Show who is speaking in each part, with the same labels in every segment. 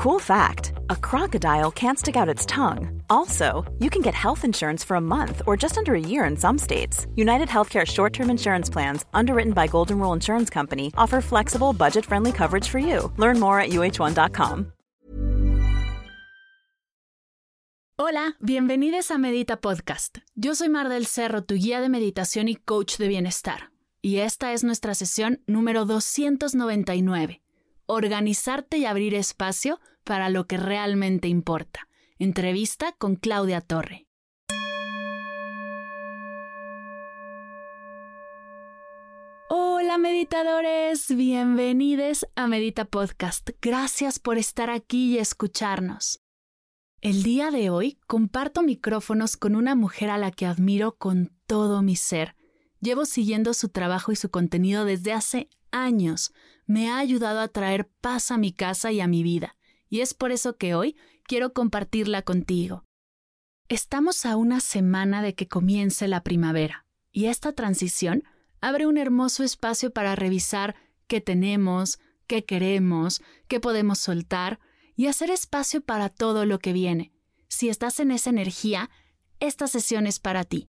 Speaker 1: Cool fact a crocodile can't stick out its tongue. Also, you can get health insurance for a month or just under a year in some states. United Healthcare short term insurance plans, underwritten by Golden Rule Insurance Company, offer flexible, budget friendly coverage for you. Learn more at uh1.com.
Speaker 2: Hola, bienvenidos a Medita Podcast. Yo soy Mar del Cerro, tu guía de meditación y coach de bienestar. Y esta es nuestra sesión número 299 organizarte y abrir espacio para lo que realmente importa. Entrevista con Claudia Torre. Hola meditadores, bienvenidos a Medita Podcast. Gracias por estar aquí y escucharnos. El día de hoy comparto micrófonos con una mujer a la que admiro con todo mi ser. Llevo siguiendo su trabajo y su contenido desde hace años, me ha ayudado a traer paz a mi casa y a mi vida, y es por eso que hoy quiero compartirla contigo. Estamos a una semana de que comience la primavera, y esta transición abre un hermoso espacio para revisar qué tenemos, qué queremos, qué podemos soltar, y hacer espacio para todo lo que viene. Si estás en esa energía, esta sesión es para ti.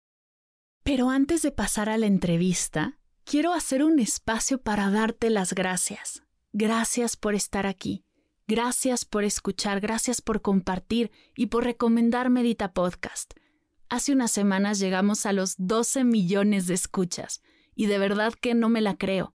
Speaker 2: Pero antes de pasar a la entrevista, quiero hacer un espacio para darte las gracias. Gracias por estar aquí. Gracias por escuchar, gracias por compartir y por recomendar Medita Podcast. Hace unas semanas llegamos a los 12 millones de escuchas y de verdad que no me la creo.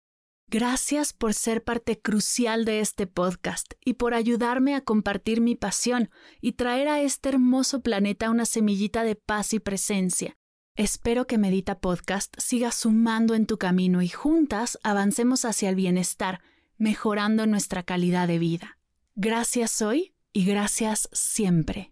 Speaker 2: Gracias por ser parte crucial de este podcast y por ayudarme a compartir mi pasión y traer a este hermoso planeta una semillita de paz y presencia. Espero que Medita Podcast siga sumando en tu camino y juntas avancemos hacia el bienestar, mejorando nuestra calidad de vida. Gracias hoy y gracias siempre.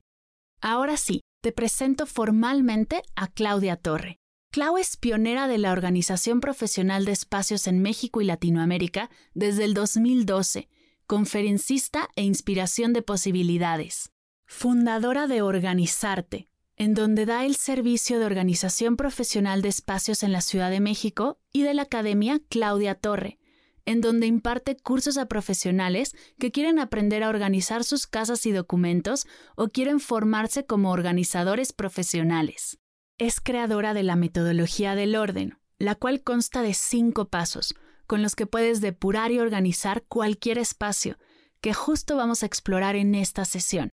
Speaker 2: Ahora sí, te presento formalmente a Claudia Torre. Clau es pionera de la Organización Profesional de Espacios en México y Latinoamérica desde el 2012, conferencista e inspiración de posibilidades. Fundadora de Organizarte, en donde da el servicio de organización profesional de espacios en la Ciudad de México y de la Academia Claudia Torre, en donde imparte cursos a profesionales que quieren aprender a organizar sus casas y documentos o quieren formarse como organizadores profesionales. Es creadora de la metodología del orden, la cual consta de cinco pasos, con los que puedes depurar y organizar cualquier espacio, que justo vamos a explorar en esta sesión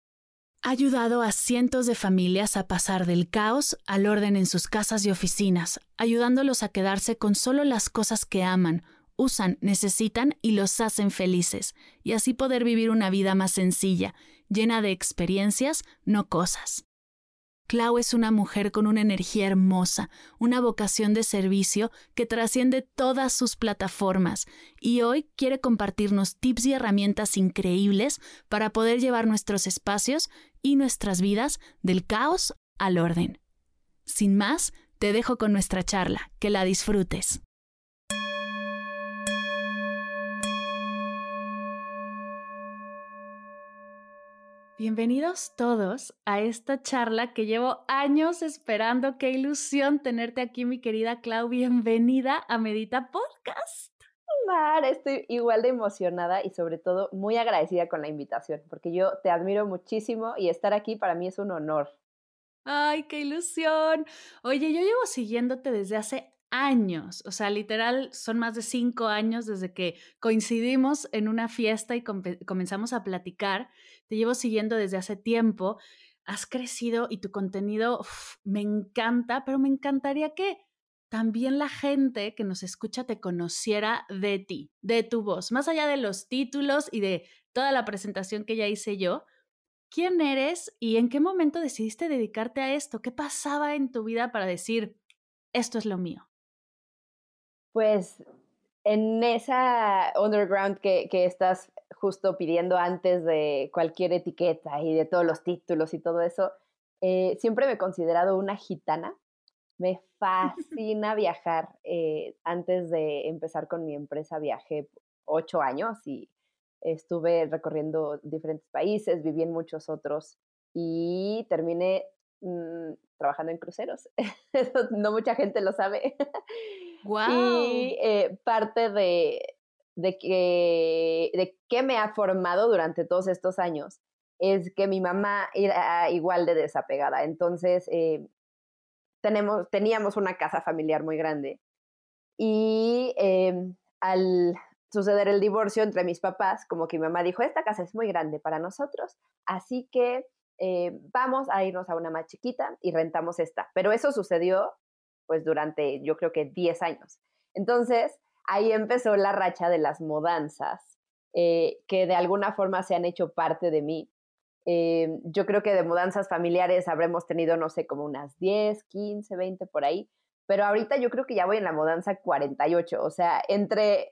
Speaker 2: ha ayudado a cientos de familias a pasar del caos al orden en sus casas y oficinas, ayudándolos a quedarse con solo las cosas que aman, usan, necesitan y los hacen felices, y así poder vivir una vida más sencilla, llena de experiencias, no cosas. Clau es una mujer con una energía hermosa, una vocación de servicio que trasciende todas sus plataformas y hoy quiere compartirnos tips y herramientas increíbles para poder llevar nuestros espacios y nuestras vidas del caos al orden. Sin más, te dejo con nuestra charla, que la disfrutes. Bienvenidos todos a esta charla que llevo años esperando. Qué ilusión tenerte aquí, mi querida Clau. Bienvenida a Medita Podcast.
Speaker 3: Mar, estoy igual de emocionada y sobre todo muy agradecida con la invitación, porque yo te admiro muchísimo y estar aquí para mí es un honor.
Speaker 2: Ay, qué ilusión. Oye, yo llevo siguiéndote desde hace años, o sea, literal, son más de cinco años desde que coincidimos en una fiesta y comenzamos a platicar. Te llevo siguiendo desde hace tiempo, has crecido y tu contenido me encanta, pero me encantaría que también la gente que nos escucha te conociera de ti, de tu voz, más allá de los títulos y de toda la presentación que ya hice yo. ¿Quién eres y en qué momento decidiste dedicarte a esto? ¿Qué pasaba en tu vida para decir, esto es lo mío?
Speaker 3: Pues en esa underground que, estás justo pidiendo antes de cualquier etiqueta y de todos los títulos y todo eso, eh, siempre me he considerado una gitana. Me fascina viajar. Eh, antes de empezar con mi empresa viajé ocho años y estuve recorriendo diferentes países, viví en muchos otros y terminé mm, trabajando en cruceros. no mucha gente lo sabe.
Speaker 2: Wow.
Speaker 3: Y eh, parte de, de que, de qué me ha formado durante todos estos años es que mi mamá era igual de desapegada. Entonces, eh, tenemos, teníamos una casa familiar muy grande y em, al suceder el divorcio entre mis papás, como que mi mamá dijo, esta casa es muy grande para nosotros, así que eh, vamos a irnos a una más chiquita y rentamos esta. Pero eso sucedió pues durante yo creo que 10 años. Entonces, ahí empezó la racha de las mudanzas, eh, que de alguna forma se han hecho parte de mí. Eh, yo creo que de mudanzas familiares habremos tenido, no sé, como unas 10, 15, 20 por ahí, pero ahorita yo creo que ya voy en la mudanza 48, o sea, entre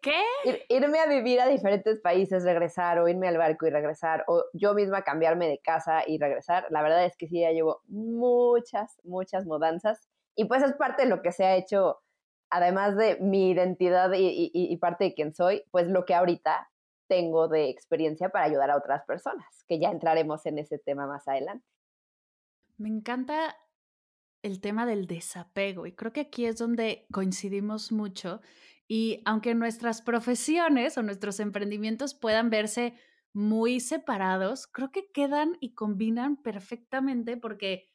Speaker 3: irme a vivir a diferentes países, regresar, o irme al barco y regresar, o yo misma cambiarme de casa y regresar, la verdad es que sí, ya llevo muchas, muchas mudanzas, y pues es parte de lo que se ha hecho, además de mi identidad y, parte de quién soy, pues lo que ahorita tengo de experiencia para ayudar a otras personas, que ya entraremos en ese tema más adelante.
Speaker 2: Me encanta el tema del desapego y creo que aquí es donde coincidimos mucho y aunque nuestras profesiones o nuestros emprendimientos puedan verse muy separados, creo que quedan y combinan perfectamente porque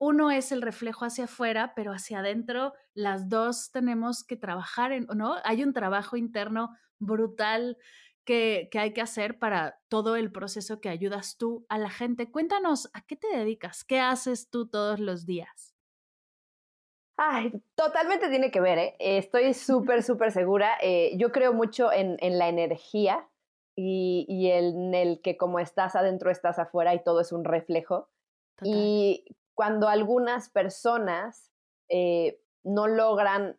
Speaker 2: uno es el reflejo hacia afuera, pero hacia adentro las dos tenemos que trabajar en, ¿no? Hay un trabajo interno brutal que, hay que hacer para todo el proceso que ayudas tú a la gente. Cuéntanos, ¿a qué te dedicas? ¿Qué haces tú todos los días?
Speaker 3: Ay, totalmente tiene que ver, ¿eh? Estoy súper, súper segura. Eh, yo creo mucho en, la energía y, en el que como estás adentro, estás afuera y todo es un reflejo. Y cuando algunas personas eh, no logran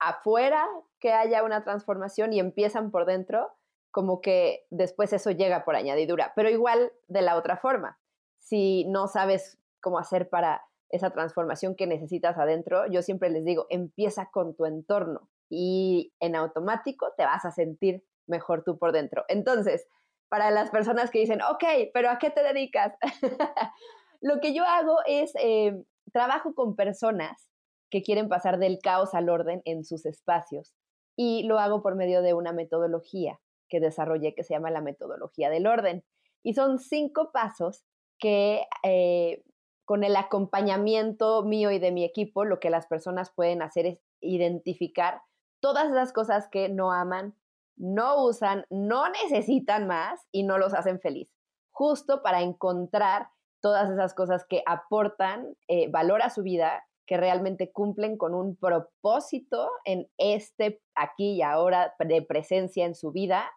Speaker 3: afuera que haya una transformación y empiezan por dentro, como que después eso llega por añadidura. Pero igual de la otra forma, si no sabes cómo hacer para esa transformación que necesitas adentro, yo siempre les digo, empieza con tu entorno y en automático te vas a sentir mejor tú por dentro. Entonces, para las personas que dicen, ok, pero ¿a qué te dedicas? Lo que yo hago es, eh, trabajo con personas que quieren pasar del caos al orden en sus espacios y lo hago por medio de una metodología que desarrollé que se llama la metodología del orden. Y son cinco pasos que eh, con el acompañamiento mío y de mi equipo, lo que las personas pueden hacer es identificar todas esas cosas que no aman, no usan, no necesitan más y no los hacen feliz. Justo para encontrar todas esas cosas que aportan eh, valor a su vida, que realmente cumplen con un propósito en este aquí y ahora de presencia en su vida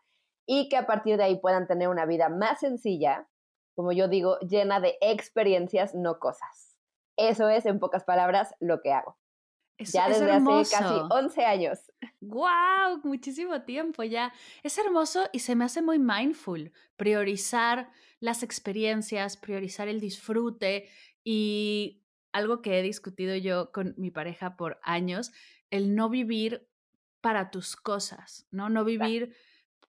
Speaker 3: y que a partir de ahí puedan tener una vida más sencilla, como yo digo, llena de experiencias, no cosas. Eso es, en pocas palabras, lo que hago. ya desde hace casi 11 años.
Speaker 2: ¡Wow! Muchísimo tiempo ya. Es hermoso y se me hace muy mindful priorizar las experiencias, priorizar el disfrute y algo que he discutido yo con mi pareja por años, el no vivir para tus cosas, ¿no? No vivir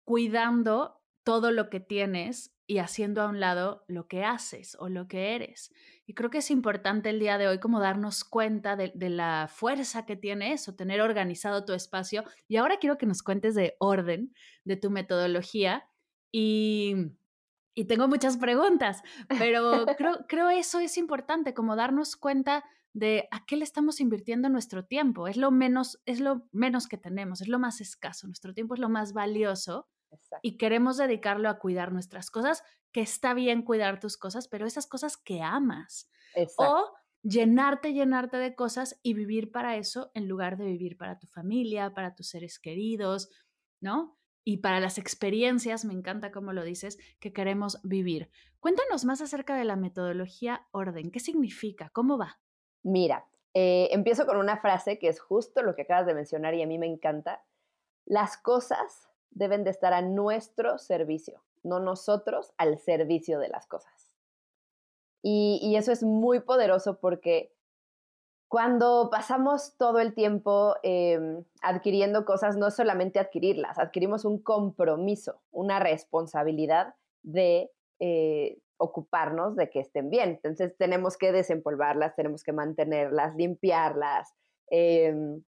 Speaker 2: cuidando todo lo que tienes y haciendo a un lado lo que haces o lo que eres. Y creo que es importante el día de hoy como darnos cuenta de, la fuerza que tiene eso, tener organizado tu espacio. Y ahora quiero que nos cuentes de orden, de tu metodología. Y, y tengo muchas preguntas, pero creo, creo eso es importante, como darnos cuenta de a qué le estamos invirtiendo nuestro tiempo. Es lo menos, es lo menos que tenemos, es lo más escaso. Nuestro tiempo es lo más valioso y queremos dedicarlo a cuidar nuestras cosas, que está bien cuidar tus cosas, pero esas cosas que amas. O llenarte, llenarte de cosas y vivir para eso en lugar de vivir para tu familia, para tus seres queridos, ¿no? Y para las experiencias, me encanta cómo lo dices, que queremos vivir. Cuéntanos más acerca de la metodología orden. ¿Qué significa? ¿Cómo va?
Speaker 3: Mira, eh, empiezo con una frase que es justo lo que acabas de mencionar y a mí me encanta. Las cosas deben de estar a nuestro servicio, no nosotros al servicio de las cosas. Y, eso es muy poderoso porque cuando pasamos todo el tiempo em, adquiriendo cosas, no solamente adquirirlas, adquirimos un compromiso, una responsabilidad de eh, ocuparnos de que estén bien. Entonces tenemos que desempolvarlas, tenemos que mantenerlas, limpiarlas, em,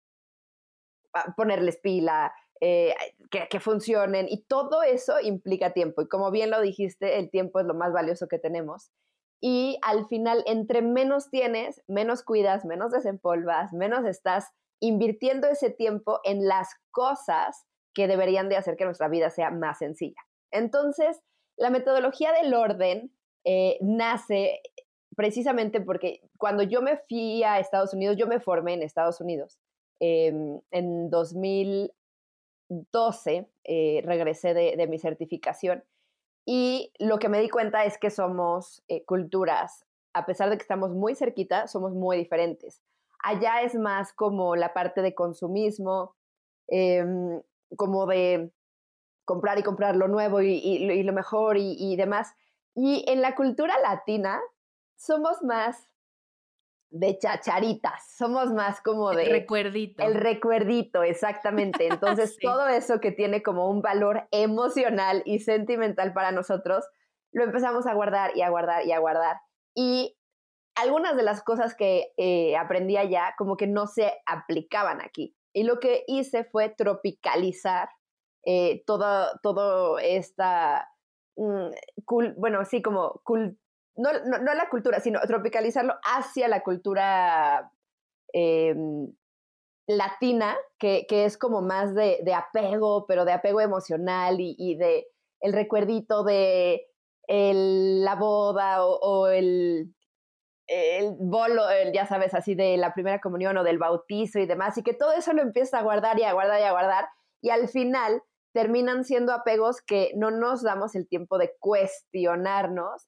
Speaker 3: ponerles pila, eh, que, funcionen y todo eso implica tiempo. Y como bien lo dijiste, el tiempo es lo más valioso que tenemos. Y al final, entre menos tienes, menos cuidas, menos desempolvas, menos estás invirtiendo ese tiempo en las cosas que deberían de hacer que nuestra vida sea más sencilla. Entonces, la metodología del orden eh, nace precisamente porque cuando yo me fui a Estados Unidos, yo me formé en Estados Unidos. Em, en 2012 eh, regresé de, mi certificación y lo que me di cuenta es que somos eh, culturas, a pesar de que estamos muy cerquita, somos muy diferentes. Allá es más como la parte de consumismo, em, como de comprar y comprar lo nuevo y, lo mejor y demás. Y en la cultura latina somos más de chacharitas, somos más como de...
Speaker 2: El recuerdito.
Speaker 3: El recuerdito, exactamente. Entonces, todo eso que tiene como un valor emocional y sentimental para nosotros, lo empezamos a guardar y a guardar y a guardar. Y algunas de las cosas que eh, aprendí allá como que no se aplicaban aquí. Y lo que hice fue tropicalizar eh, toda, todo esta, mm, bueno, sí, como no, no, la cultura, sino tropicalizarlo hacia la cultura em, latina, que, es como más de, apego, pero de apego emocional y, de el recuerdito de la boda o, el, el bolo, ya sabes, así de la primera comunión o del bautizo y demás, y que todo eso lo empieza a guardar y a guardar y a guardar, y al final terminan siendo apegos que no nos damos el tiempo de cuestionarnos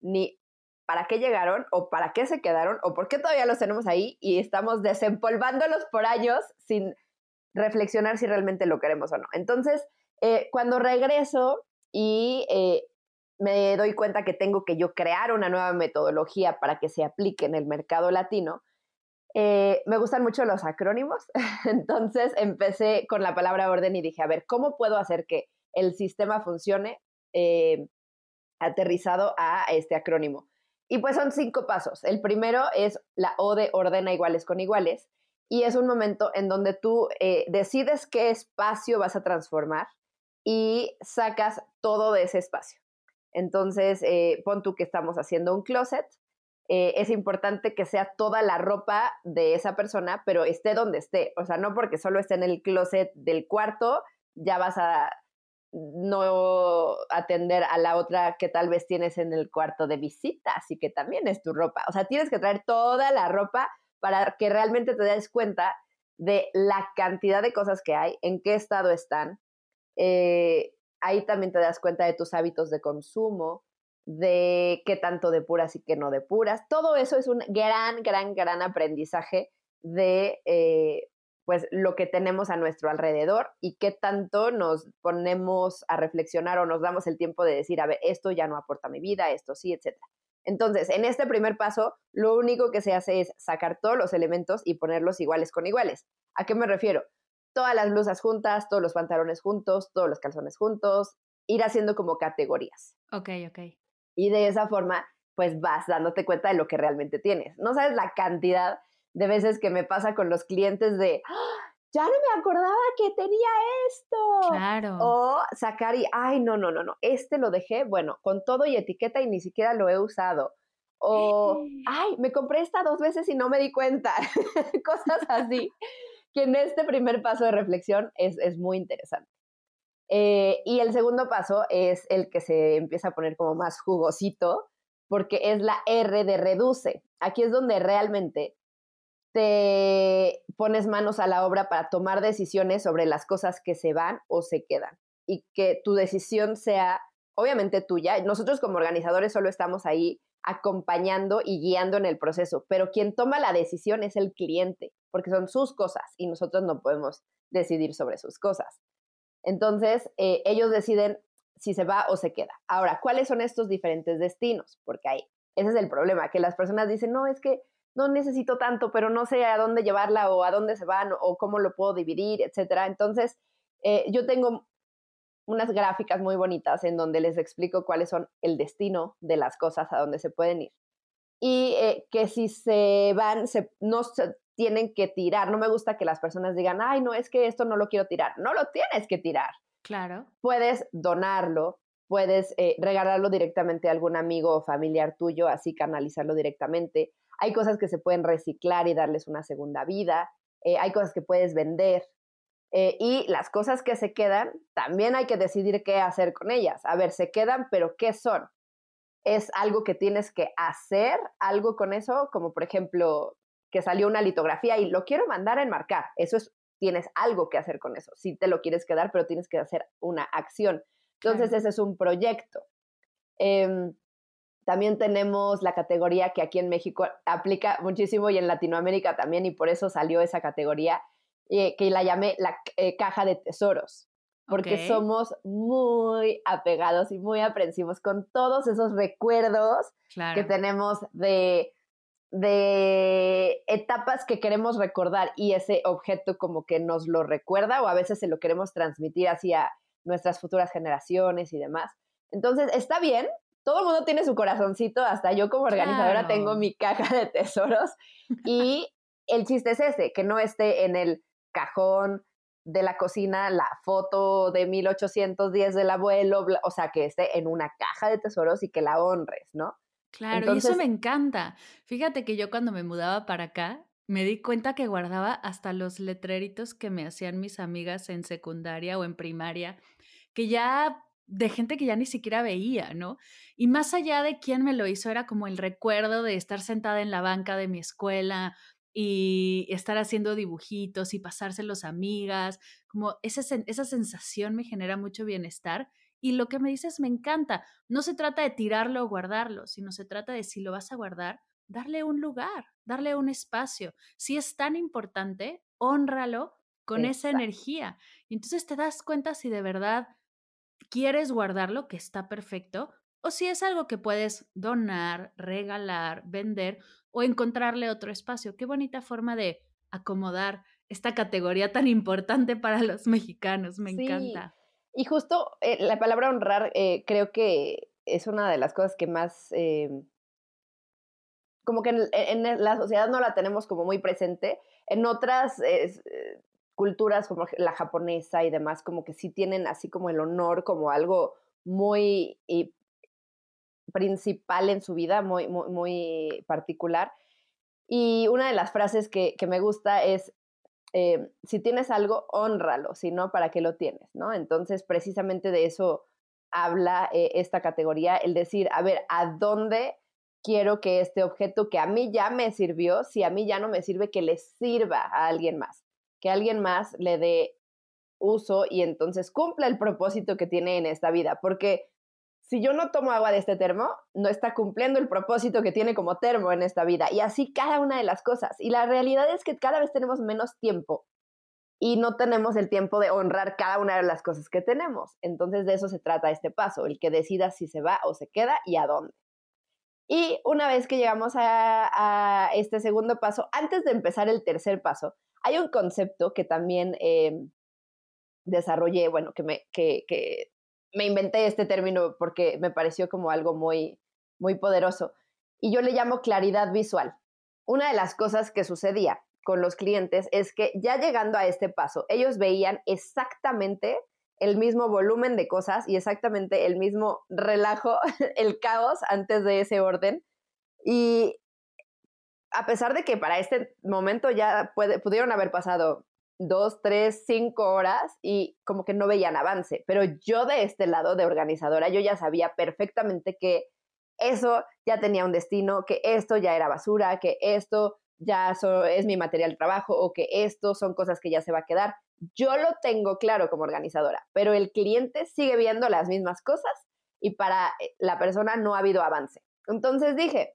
Speaker 3: ni para qué llegaron o para qué se quedaron o por qué todavía los tenemos ahí y estamos desempolvándolos por años sin reflexionar si realmente lo queremos o no. Entonces, eh, cuando regreso y eh, me doy cuenta que tengo que yo crear una nueva metodología para que se aplique en el mercado latino, eh, me gustan mucho los acrónimos, entonces empecé con la palabra orden y dije, a ver, ¿cómo puedo hacer que el sistema funcione aterrizado a este acrónimo? Y pues son cinco pasos. El primero es la O de ordena iguales con iguales. Y es un momento en donde tú eh, decides qué espacio vas a transformar y sacas todo de ese espacio. Entonces, eh, pon tú que estamos haciendo un closet. Eh, es importante que sea toda la ropa de esa persona, pero esté donde esté. O sea, no porque solo esté en el closet del cuarto, ya vas a no atender a la otra que tal vez tienes en el cuarto de visita, así que también es tu ropa. O sea, tienes que traer toda la ropa para que realmente te des cuenta de la cantidad de cosas que hay, en qué estado están. Eh, ahí también te das cuenta de tus hábitos de consumo, de qué tanto depuras y qué no depuras. Todo eso es un gran, gran, gran aprendizaje de eh, pues lo que tenemos a nuestro alrededor y qué tanto nos ponemos a reflexionar o nos damos el tiempo de decir, a ver, esto ya no aporta a mi vida, esto sí, etc. Entonces, en este primer paso, lo único que se hace es sacar todos los elementos y ponerlos iguales con iguales. ¿A qué me refiero? Todas las blusas juntas, todos los pantalones juntos, todos los calzones juntos, ir haciendo como categorías.
Speaker 2: Ok, ok.
Speaker 3: Y de esa forma, pues vas dándote cuenta de lo que realmente tienes. No sabes la cantidad de veces que me pasa con los clientes de, ¡Ah! ya no me acordaba que tenía esto.
Speaker 2: Claro.
Speaker 3: O sacar y, ay, no, no, no, no, este lo dejé, bueno, con todo y etiqueta y ni siquiera lo he usado. O, ay, me compré esta dos veces y no me di cuenta. Cosas así, que en este primer paso de reflexión es, muy interesante. Eh, y el segundo paso es el que se empieza a poner como más jugosito, porque es la R de reduce. Aquí es donde realmente te pones manos a la obra para tomar decisiones sobre las cosas que se van o se quedan y que tu decisión sea obviamente tuya. Nosotros como organizadores solo estamos ahí acompañando y guiando en el proceso, pero quien toma la decisión es el cliente, porque son sus cosas y nosotros no podemos decidir sobre sus cosas. Entonces, eh, ellos deciden si se va o se queda. Ahora, ¿cuáles son estos diferentes destinos? Porque ahí, ese es el problema, que las personas dicen, no, es que no necesito tanto, pero no sé a dónde llevarla o a dónde se van o cómo lo puedo dividir, etcétera. Entonces, eh, yo tengo unas gráficas muy bonitas en donde les explico cuáles son el destino de las cosas a dónde se pueden ir. Y eh, que si se van, se, no, tienen que tirar. No me gusta que las personas digan, ay, no, es que esto no lo quiero tirar. No lo tienes que tirar.
Speaker 2: Claro.
Speaker 3: Puedes donarlo, puedes eh, regalarlo directamente a algún amigo o familiar tuyo, así canalizarlo directamente. Hay cosas que se pueden reciclar y darles una segunda vida. Eh, hay cosas que puedes vender. Eh, y las cosas que se quedan, también hay que decidir qué hacer con ellas. A ver, se quedan, pero ¿qué son? ¿Es algo que tienes que hacer algo con eso? Como por ejemplo, que salió una litografía y lo quiero mandar a enmarcar. Eso es, tienes algo que hacer con eso. Si te lo quieres quedar, pero tienes que hacer una acción. Entonces, ese es un proyecto. Em, también tenemos la categoría que aquí en México aplica muchísimo y en Latinoamérica también, y por eso salió esa categoría, eh, que la llamé la eh, caja de tesoros, porque somos muy apegados y muy aprensivos con todos esos recuerdos que tenemos de, de etapas que queremos recordar y ese objeto como que nos lo recuerda o a veces se lo queremos transmitir hacia nuestras futuras generaciones y demás. Entonces, está bien, todo el mundo tiene su corazoncito, hasta yo como organizadora tengo mi caja de tesoros y el chiste es ese, que no esté en el cajón de la cocina la foto de 1810 del abuelo, o sea, que esté en una caja de tesoros y que la honres, ¿no?
Speaker 2: Claro, y eso me encanta. Fíjate que yo cuando me mudaba para acá, me di cuenta que guardaba hasta los letreritos que me hacían mis amigas en secundaria o en primaria, que ya de gente que ya ni siquiera veía, ¿no? Y más allá de quién me lo hizo, era como el recuerdo de estar sentada en la banca de mi escuela y estar haciendo dibujitos y pasárselos a amigas, como esa, esa sensación me genera mucho bienestar. Y lo que me dices me encanta. No se trata de tirarlo o guardarlo, sino se trata de si lo vas a guardar, darle un lugar, darle un espacio. Si es tan importante, honralo con esa energía. Y entonces te das cuenta si de verdad quieres guardarlo, que está perfecto, o si es algo que puedes donar, regalar, vender o encontrarle otro espacio. Qué bonita forma de acomodar esta categoría tan importante para los mexicanos. Me encanta.
Speaker 3: Y justo eh, la palabra honrar eh, creo que es una de las cosas que más em, como que en, la sociedad no la tenemos como muy presente. En otras eh, culturas como la japonesa y demás, como que sí tienen así como el honor como algo muy principal en su vida, muy, muy, muy, particular. Y una de las frases que, que me gusta es, eh, si tienes algo, honralo, si no, ¿para qué lo tienes? ¿no? Entonces, precisamente de eso habla eh, esta categoría, el decir, a ver, ¿a dónde quiero que este objeto que a mí ya me sirvió, si a mí ya no me sirve, que le sirva a alguien más, que alguien más le dé uso y entonces cumpla el propósito que tiene en esta vida, porque si yo no tomo agua de este termo, no está cumpliendo el propósito que tiene como termo en esta vida. Y así cada una de las cosas. Y la realidad es que cada vez tenemos menos tiempo y no tenemos el tiempo de honrar cada una de las cosas que tenemos. Entonces de eso se trata este paso, el que decida si se va o se queda y a dónde. Y una vez que llegamos a, este segundo paso, antes de empezar el tercer paso, hay un concepto que también em, desarrollé, bueno, que me, que me inventé este término porque me pareció como algo muy, muy poderoso. Y yo le llamo claridad visual. Una de las cosas que sucedía con los clientes es que ya llegando a este paso, ellos veían exactamente el mismo volumen de cosas y exactamente el mismo relajo, el caos antes de ese orden. Y a pesar de que para este momento ya pudieron haber pasado dos, tres, cinco horas y como que no veían avance, pero yo de este lado de organizadora, yo ya sabía perfectamente que eso ya tenía un destino, que esto ya era basura, que esto ya es mi material de trabajo o que esto son cosas que ya se va a quedar. Yo lo tengo claro como organizadora, pero el cliente sigue viendo las mismas cosas y para eh, la persona no ha habido avance. Entonces dije,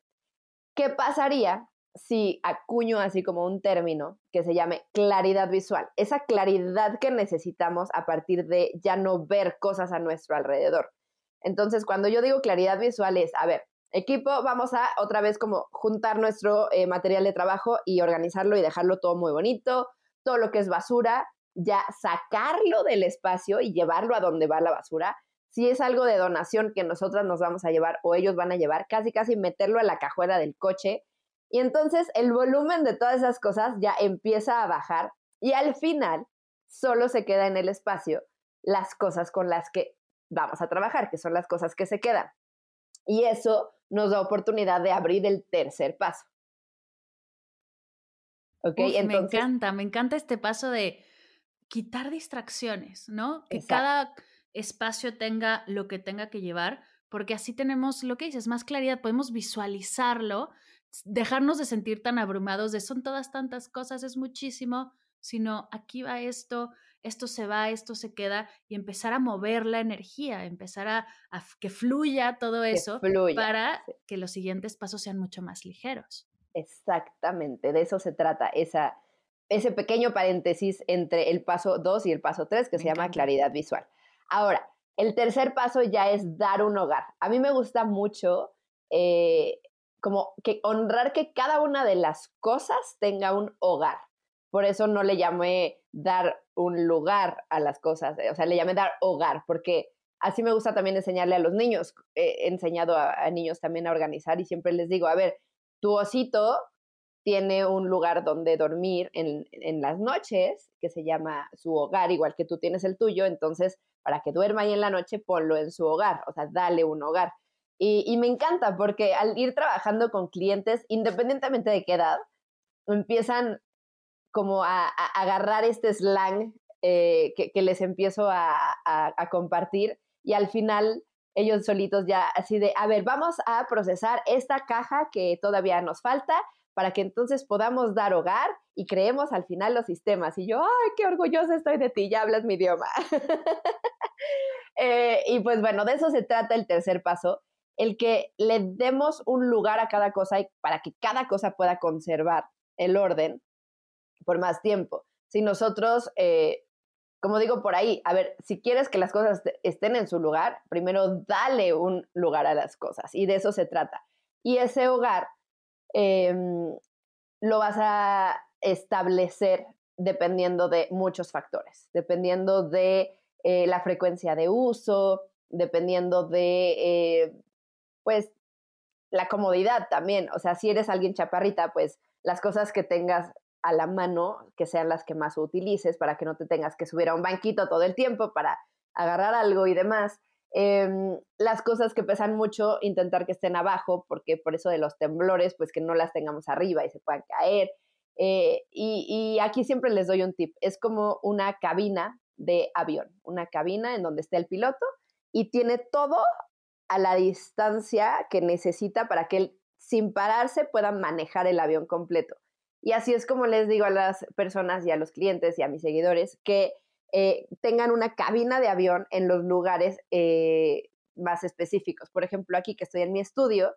Speaker 3: ¿qué pasaría si acuño así como un término que se llame claridad visual? Esa claridad que necesitamos a partir de ya no ver cosas a nuestro alrededor. Entonces, cuando yo digo claridad visual es, a ver, equipo, vamos a otra vez como juntar nuestro eh, material de trabajo y organizarlo y dejarlo todo muy bonito, todo lo que es basura, ya sacarlo del espacio y llevarlo a donde va la basura. Si es algo de donación que nosotras nos vamos a llevar o ellos van a llevar, casi casi meterlo a la cajuela del coche Y entonces el volumen de todas esas cosas ya empieza a bajar y al final solo se queda en el espacio las cosas con las que vamos a trabajar, que son las cosas que se quedan. Y eso nos da oportunidad de abrir el tercer paso.
Speaker 2: ¿Ok? me encanta, me encanta este paso de quitar distracciones, ¿no? Que cada espacio tenga lo que tenga que llevar, porque así tenemos lo que dices, más claridad, podemos visualizarlo, dejarnos de sentir tan abrumados de son todas tantas cosas, es muchísimo, sino aquí va esto, esto se va, esto se queda y empezar a mover la energía, empezar a, que fluya todo eso para que los siguientes pasos sean mucho más ligeros.
Speaker 3: Exactamente, de eso se trata, esa, ese pequeño paréntesis entre el paso 2 y el paso 3 que se llama claridad visual. Ahora, el tercer paso ya es dar un hogar. A mí me gusta mucho eh, como que honrar que cada una de las cosas tenga un hogar. Por eso no le llamé dar un lugar a las cosas, o sea, le llamé dar hogar, porque así me gusta también enseñarle a los niños. he enseñado a, niños también a organizar y siempre les digo, a ver, tu osito tiene un lugar donde dormir en, en, las noches, que se llama su hogar, igual que tú tienes el tuyo, entonces para que duerma ahí en la noche, ponlo en su hogar, o sea, dale un hogar. Y, me encanta porque al ir trabajando con clientes, independientemente de qué edad, empiezan como a, agarrar este slang eh, que, les empiezo a, compartir y al final ellos solitos ya así de, a ver, vamos a procesar esta caja que todavía nos falta para que entonces podamos dar hogar y creemos al final los sistemas. Y yo, ay, qué orgullosa estoy de ti, ya hablas mi idioma. Eh, y pues bueno, de eso se trata el tercer paso, el que le demos un lugar a cada cosa y para que cada cosa pueda conservar el orden por más tiempo. Si nosotros, eh, como digo por ahí, a ver, si quieres que las cosas estén en su lugar, primero dale un lugar a las cosas y de eso se trata. Y ese hogar em, lo vas a establecer dependiendo de muchos factores, dependiendo de eh, la frecuencia de uso, dependiendo de, eh, pues, la comodidad también. O sea, si eres alguien chaparrita, pues las cosas que tengas a la mano que sean las que más utilices para que no te tengas que subir a un banquito todo el tiempo para agarrar algo y demás. Em, las cosas que pesan mucho, intentar que estén abajo, porque por eso de los temblores, pues que no las tengamos arriba y se puedan caer. Eh, y, y, aquí siempre les doy un tip, es como una cabina de avión, una cabina en donde está el piloto y tiene todo a la distancia que necesita para que él sin pararse pueda manejar el avión completo. Y así es como les digo a las personas y a los clientes y a mis seguidores que eh, tengan una cabina de avión en los lugares eh, más específicos. Por ejemplo, aquí que estoy en mi estudio,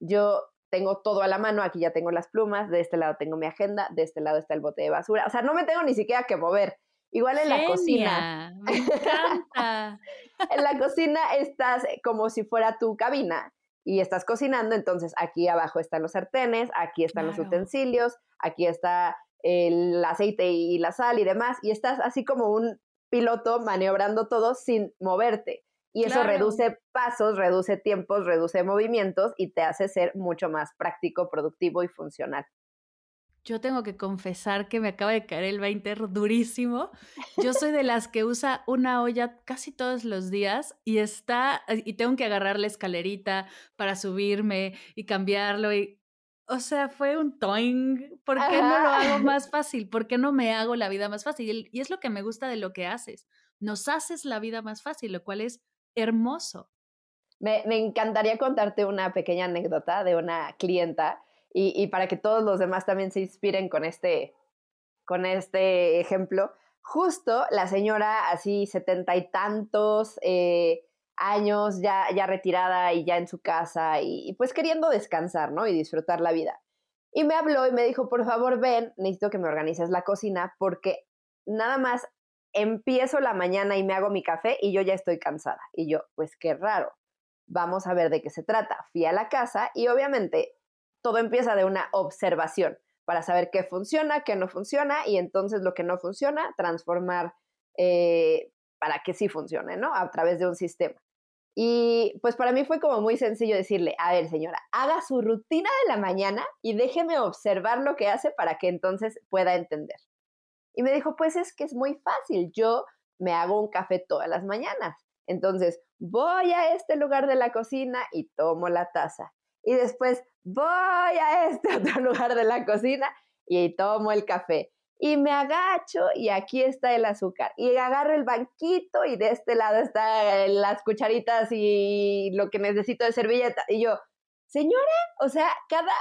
Speaker 3: yo tengo todo a la mano, aquí ya tengo las plumas, de este lado tengo mi agenda, de este lado está el bote de basura, o sea, no me tengo ni siquiera que mover. Igual en la cocina.
Speaker 2: Me encanta.
Speaker 3: en la cocina estás como si fuera tu cabina y estás cocinando, entonces aquí abajo están los sartenes, aquí están los utensilios, aquí está el aceite y la sal y demás, y estás así como un piloto maniobrando todo sin moverte. Y eso reduce pasos, reduce tiempos, reduce movimientos y te hace ser mucho más práctico, productivo y funcional.
Speaker 2: Yo tengo que confesar que me acaba de caer el 20 durísimo. Yo soy de las que usa una olla casi todos los días y está y tengo que agarrar la escalerita para subirme y cambiarlo y o sea, fue un toing. ¿Por qué no lo hago más fácil? ¿Por qué no me hago la vida más fácil? Y es lo que me gusta de lo que haces. Nos haces la vida más fácil, lo cual es hermoso.
Speaker 3: Me, encantaría contarte una pequeña anécdota de una clienta y, para que todos los demás también se inspiren con este, con este ejemplo. Justo la señora, así setenta y tantos, eh, años ya, ya retirada y ya en su casa y, pues queriendo descansar, ¿no? Y disfrutar la vida. Y me habló y me dijo, por favor, ven, necesito que me organices la cocina porque nada más empiezo la mañana y me hago mi café y yo ya estoy cansada. Y yo, pues qué raro. Vamos a ver de qué se trata. Fui a la casa y obviamente todo empieza de una observación para saber qué funciona, qué no funciona y entonces lo que no funciona, transformar eh, para que sí funcione, ¿no? A través de un sistema. Y pues para mí fue como muy sencillo decirle, a ver señora, haga su rutina de la mañana y déjeme observar lo que hace para que entonces pueda entender. Y me dijo, pues es que es muy fácil, yo me hago un café todas las mañanas. Entonces voy a este lugar de la cocina y tomo la taza. Y después voy a este otro lugar de la cocina y tomo el café y me agacho y aquí está el azúcar. Y agarro el banquito y de este lado están las cucharitas y lo que necesito de servilleta. Y yo, señora, o sea, cada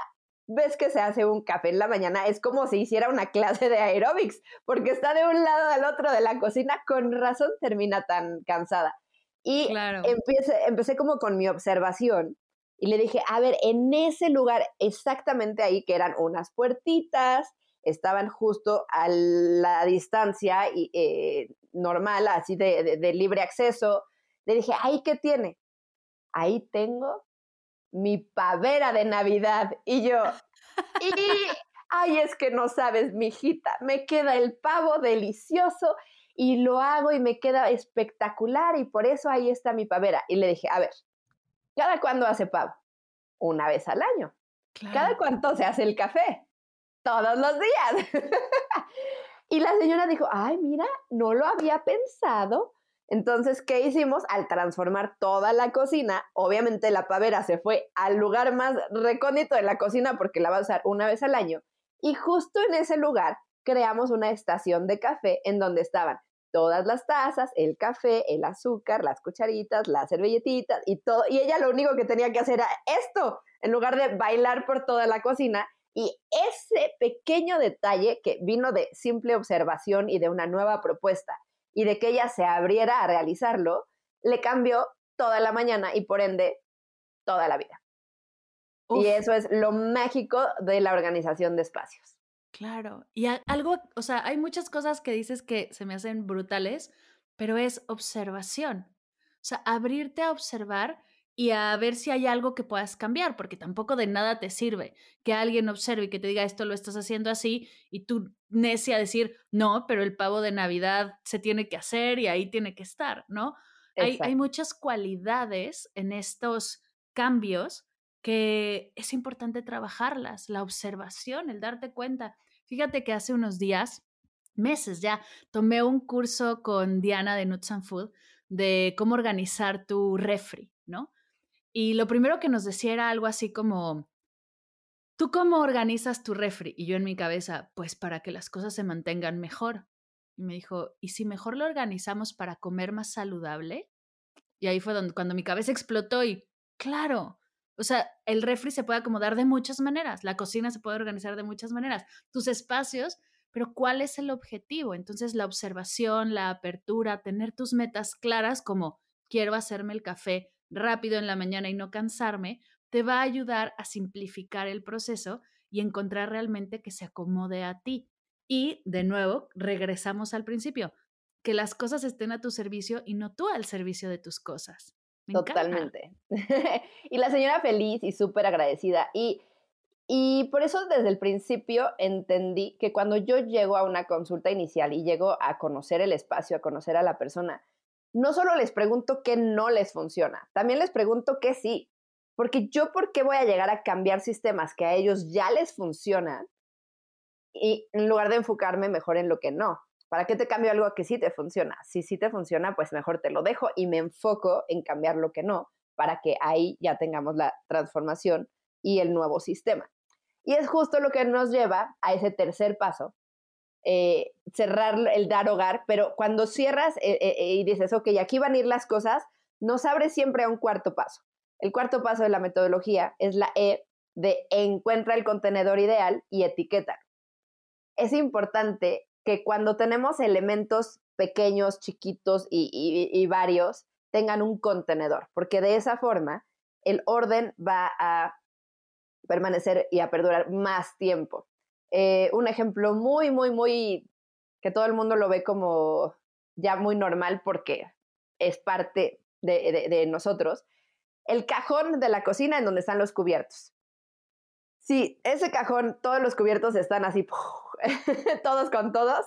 Speaker 3: vez que se hace un café en la mañana es como si hiciera una clase de aeróbics, porque está de un lado al otro de la cocina, con razón termina tan cansada. Y empecé, empecé como con mi observación y le dije, a ver, en ese lugar, exactamente ahí, que eran unas puertitas, estaban justo a la distancia y, eh, normal, así de, de, libre acceso. Le dije, ¿ahí qué tiene? Ahí tengo mi pavera de Navidad. Y yo, y, ay, es que no sabes, mijita, me queda el pavo delicioso y lo hago y me queda espectacular y por eso ahí está mi pavera. Y le dije, a ver, ¿cada cuándo hace pavo? Una vez al año. ¿Cada cuánto se hace el café? todos los días. y la señora dijo, ay, mira, no lo había pensado. Entonces, ¿qué hicimos? Al transformar toda la cocina, obviamente la pavera se fue al lugar más recóndito de la cocina porque la va a usar una vez al año. Y justo en ese lugar creamos una estación de café en donde estaban todas las tazas, el café, el azúcar, las cucharitas, las servilletitas y todo. Y ella lo único que tenía que hacer era esto, en lugar de bailar por toda la cocina y ese pequeño detalle que vino de simple observación y de una nueva propuesta y de que ella se abriera a realizarlo, le cambió toda la mañana y por ende toda la vida. Y eso es lo mágico de la organización de espacios.
Speaker 2: Claro, y algo, o sea, hay muchas cosas que dices que se me hacen brutales, pero es observación. O sea, abrirte a observar y a ver si hay algo que puedas cambiar, porque tampoco de nada te sirve que alguien observe y que te diga esto lo estás haciendo así y tú necia decir, no, pero el pavo de Navidad se tiene que hacer y ahí tiene que estar, ¿no? Hay, hay, muchas cualidades en estos cambios que es importante trabajarlas, la observación, el darte cuenta. Fíjate que hace unos días, meses ya, tomé un curso con Diana de Nuts and Food de cómo organizar tu refri, ¿no? Y lo primero que nos decía era algo así como, ¿tú cómo organizas tu refri? Y yo en mi cabeza, pues para que las cosas se mantengan mejor. Y me dijo, ¿y si mejor lo organizamos para comer más saludable? Y ahí fue donde, cuando mi cabeza explotó y, claro, o sea, el refri se puede acomodar de muchas maneras, la cocina se puede organizar de muchas maneras, tus espacios, pero ¿cuál es el objetivo? Entonces, la observación, la apertura, tener tus metas claras como quiero hacerme el café rápido en la mañana y no cansarme, te va a ayudar a simplificar el proceso y encontrar realmente que se acomode a ti. Y de nuevo, regresamos al principio, que las cosas estén a tu servicio y no tú al servicio de tus cosas.
Speaker 3: Totalmente. y la señora feliz y súper agradecida. Y, y por eso desde el principio entendí que cuando yo llego a una consulta inicial y llego a conocer el espacio, a conocer a la persona, no solo les pregunto qué no les funciona, también les pregunto qué sí. Porque yo, ¿por qué voy a llegar a cambiar sistemas que a ellos ya les funcionan? Y en lugar de enfocarme mejor en lo que no. ¿Para qué te cambio algo que sí te funciona? Si sí te funciona, pues mejor te lo dejo y me enfoco en cambiar lo que no, para que ahí ya tengamos la transformación y el nuevo sistema. Y es justo lo que nos lleva a ese tercer paso, eh, cerrar el dar hogar, pero cuando cierras eh, eh, y dices, ok, aquí van a ir las cosas, nos abre siempre a un cuarto paso. El cuarto paso de la metodología es la E de encuentra el contenedor ideal y etiqueta. Es importante que cuando tenemos elementos pequeños, chiquitos y varios, tengan un contenedor, porque de esa forma el orden va a permanecer y a perdurar más tiempo. Eh, un ejemplo muy, muy, muy, que todo el mundo lo ve como ya muy normal porque es parte de, nosotros, el cajón de la cocina en donde están los cubiertos. Si ese cajón, todos los cubiertos están así, todos con todos,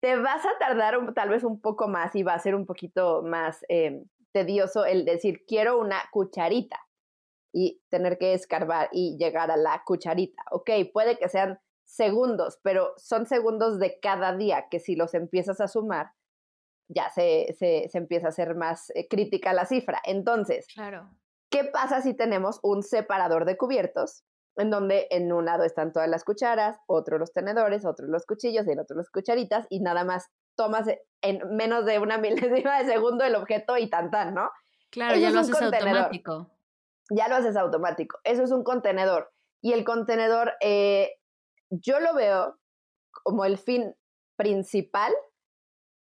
Speaker 3: te vas a tardar tal vez un poco más y va a ser un poquito más, eh, tedioso el decir quiero una cucharita y tener que escarbar y llegar a la cucharita. Ok, puede que sean segundos, pero son segundos de cada día que si los empiezas a sumar, ya se, se, empieza a ser más eh, crítica la cifra. Entonces,
Speaker 2: claro.
Speaker 3: ¿qué pasa si tenemos un separador de cubiertos? En donde en un lado están todas las cucharas, otro los tenedores, otro los cuchillos y el otro las cucharitas, y nada más tomas en menos de una milésima de segundo el objeto y tan tan, ¿no?
Speaker 2: Claro, ya lo haces automático.
Speaker 3: Ya lo haces automático. Eso es un contenedor. Y el contenedor, eh, yo lo veo como el fin principal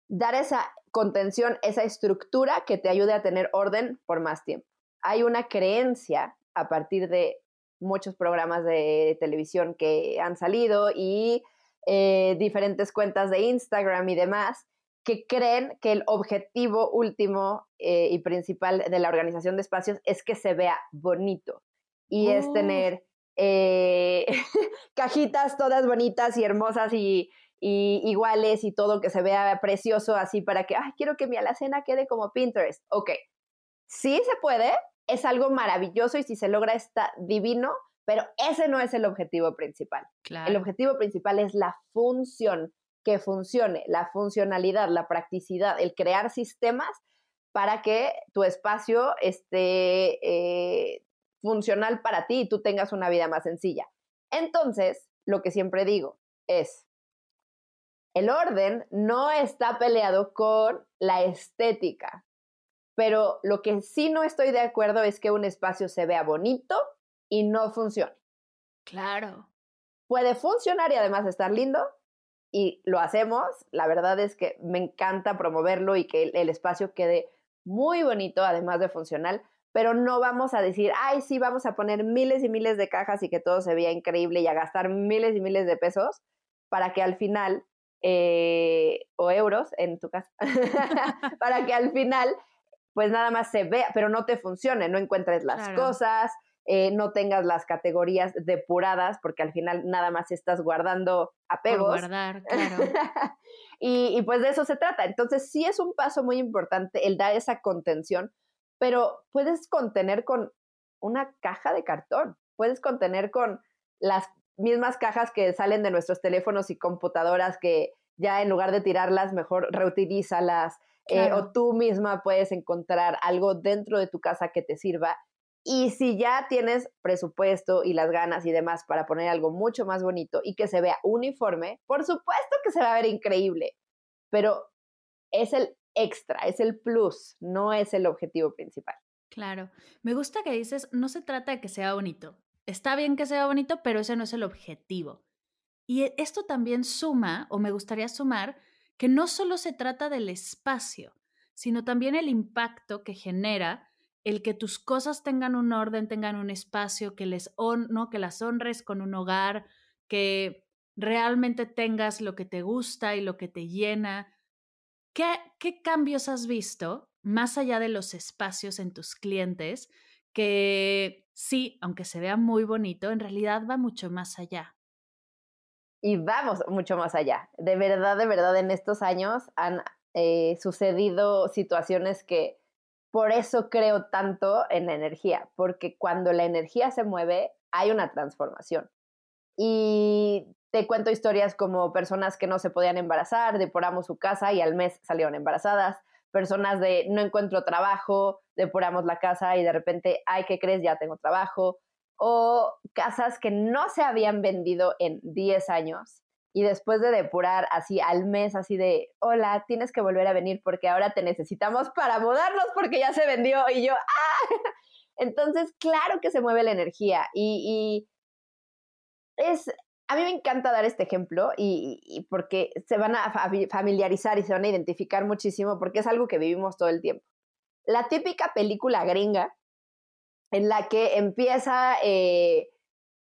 Speaker 3: dar esa contención, esa estructura que te ayude a tener orden por más tiempo. Hay una creencia a partir de muchos programas de televisión que han salido y eh, diferentes cuentas de Instagram y demás que creen que el objetivo último eh, y principal de la organización de espacios es que se vea bonito y es tener eh, cajitas todas bonitas y hermosas y, y iguales y todo que se vea precioso así para que, ay, quiero que mi alacena quede como Pinterest. Ok, sí se puede, es algo maravilloso y si se logra está divino, pero ese no es el objetivo principal. El objetivo principal es la función, que funcione, la funcionalidad, la practicidad, el crear sistemas para que tu espacio esté eh, funcional para ti y tú tengas una vida más sencilla. Entonces, lo que siempre digo es, el orden no está peleado con la estética, pero lo que sí no estoy de acuerdo es que un espacio se vea bonito y no funcione.
Speaker 2: Claro.
Speaker 3: Puede funcionar y además estar lindo y lo hacemos. La verdad es que me encanta promoverlo y que el, espacio quede muy bonito, además de funcional, pero no vamos a decir, ay, sí, vamos a poner miles y miles de cajas y que todo se vea increíble y a gastar miles y miles de pesos para que al final eh, o euros en tu casa, para que al final pues nada más se vea, pero no te funcione, no encuentres las cosas, eh, no tengas las categorías depuradas, porque al final nada más estás guardando apegos.
Speaker 2: guardar, claro.
Speaker 3: y, y pues de eso se trata. Entonces sí es un paso muy importante el dar esa contención, pero puedes contener con una caja de cartón, puedes contener con las mismas cajas que salen de nuestros teléfonos y computadoras que ya en lugar de tirarlas, mejor reutilízalas. Eh, o tú misma puedes encontrar algo dentro de tu casa que te sirva. Y si ya tienes presupuesto y las ganas y demás para poner algo mucho más bonito y que se vea uniforme, por supuesto que se va a ver increíble, pero es el extra, es el plus, no es el objetivo principal.
Speaker 2: Claro, me gusta que dices, no se trata de que sea bonito, Está bien que sea bonito, pero ese no es el objetivo. Y e, esto también suma, o me gustaría sumar, que no solo se trata del espacio, sino también el impacto que genera el que tus cosas tengan un orden, tengan un espacio, que les ¿no? que las honres con un hogar, que realmente tengas lo que te gusta y lo que te llena. ¿Qué, qué cambios has visto más allá de los espacios en tus clientes que sí, aunque se vea muy bonito, en realidad va mucho más allá.
Speaker 3: Y vamos mucho más allá. De verdad, de verdad, en estos años han eh, sucedido situaciones que por eso creo tanto en la energía, porque cuando la energía se mueve, hay una transformación. Y te cuento historias como personas que no se podían embarazar, depuramos su casa y al mes salieron embarazadas, personas de no encuentro trabajo, depuramos la casa y de repente, ay, ¿qué crees? Ya tengo trabajo. O casas que no se habían vendido en 10 años y después de depurar así al mes, así de, hola, tienes que volver a venir porque ahora te necesitamos para mudarnos porque ya se vendió. Y yo, ¡ah! Entonces, claro que se mueve la energía y, y es, a mí me encanta dar este ejemplo y, porque se van a familiarizar y se van a identificar muchísimo porque es algo que vivimos todo el tiempo. La típica película gringa en la que empieza eh,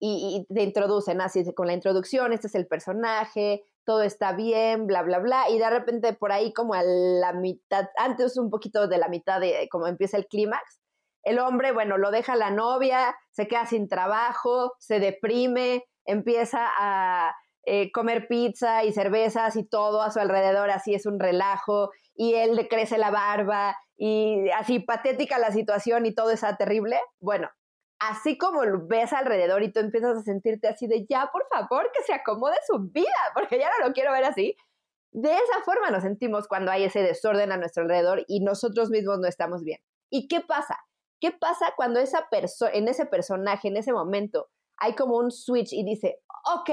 Speaker 3: y, te introducen así con la introducción, este es el personaje, todo está bien, bla, bla, bla, y de repente por ahí como a la mitad, antes un poquito de la mitad de como empieza el clímax, el hombre, bueno, lo deja la novia, se queda sin trabajo, se deprime, empieza a eh, comer pizza y cervezas y todo a su alrededor, así es un relajo, y él le crece la barba y así patética la situación y todo está terrible, bueno, así como ves alrededor y tú empiezas a sentirte así de ya, por favor, que se acomode su vida, porque ya no lo quiero ver así. De esa forma nos sentimos cuando hay ese desorden a nuestro alrededor y nosotros mismos no estamos bien. ¿Y qué pasa? ¿Qué pasa cuando esa persona, en ese personaje, en ese momento, hay como un switch y dice, ok,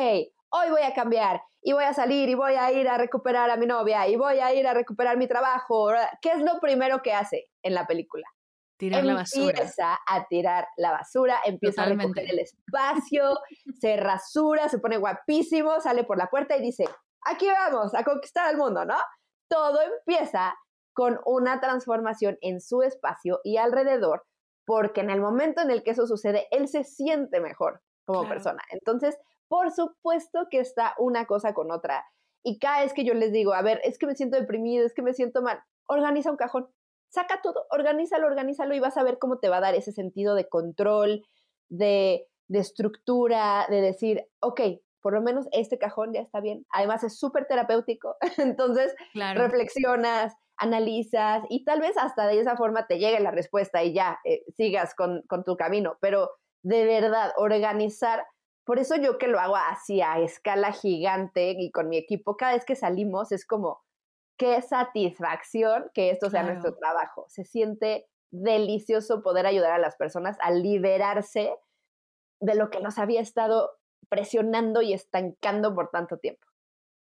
Speaker 3: hoy voy a cambiar y voy a salir y voy a ir a recuperar a mi novia y voy a ir a recuperar mi trabajo? ¿Qué es lo primero que hace en la película?
Speaker 2: Tirar la basura.
Speaker 3: Empieza a tirar la basura, empieza a recoger el espacio, se rasura, se pone guapísimo, sale por la puerta y dice, aquí vamos a conquistar el mundo, ¿no? Todo empieza con una transformación en su espacio y alrededor, porque en el momento en el que eso sucede, él se siente mejor como persona. Entonces, por supuesto que está una cosa con otra. Y cada vez que yo les digo, a ver, es que me siento deprimido, es que me siento mal, organiza un cajón, saca todo, organízalo, organízalo y vas a ver cómo te va a dar ese sentido de control, de, estructura, de decir, ok, por lo menos este cajón ya está bien. Además es súper terapéutico, entonces reflexionas, analizas y tal vez hasta de esa forma te llegue la respuesta y ya eh, sigas con, con tu camino. Pero de verdad, organizar, por eso yo que lo hago así a escala gigante y con mi equipo, cada vez que salimos es como, qué satisfacción que esto sea nuestro trabajo. Se siente delicioso poder ayudar a las personas a liberarse de lo que nos había estado presionando y estancando por tanto tiempo.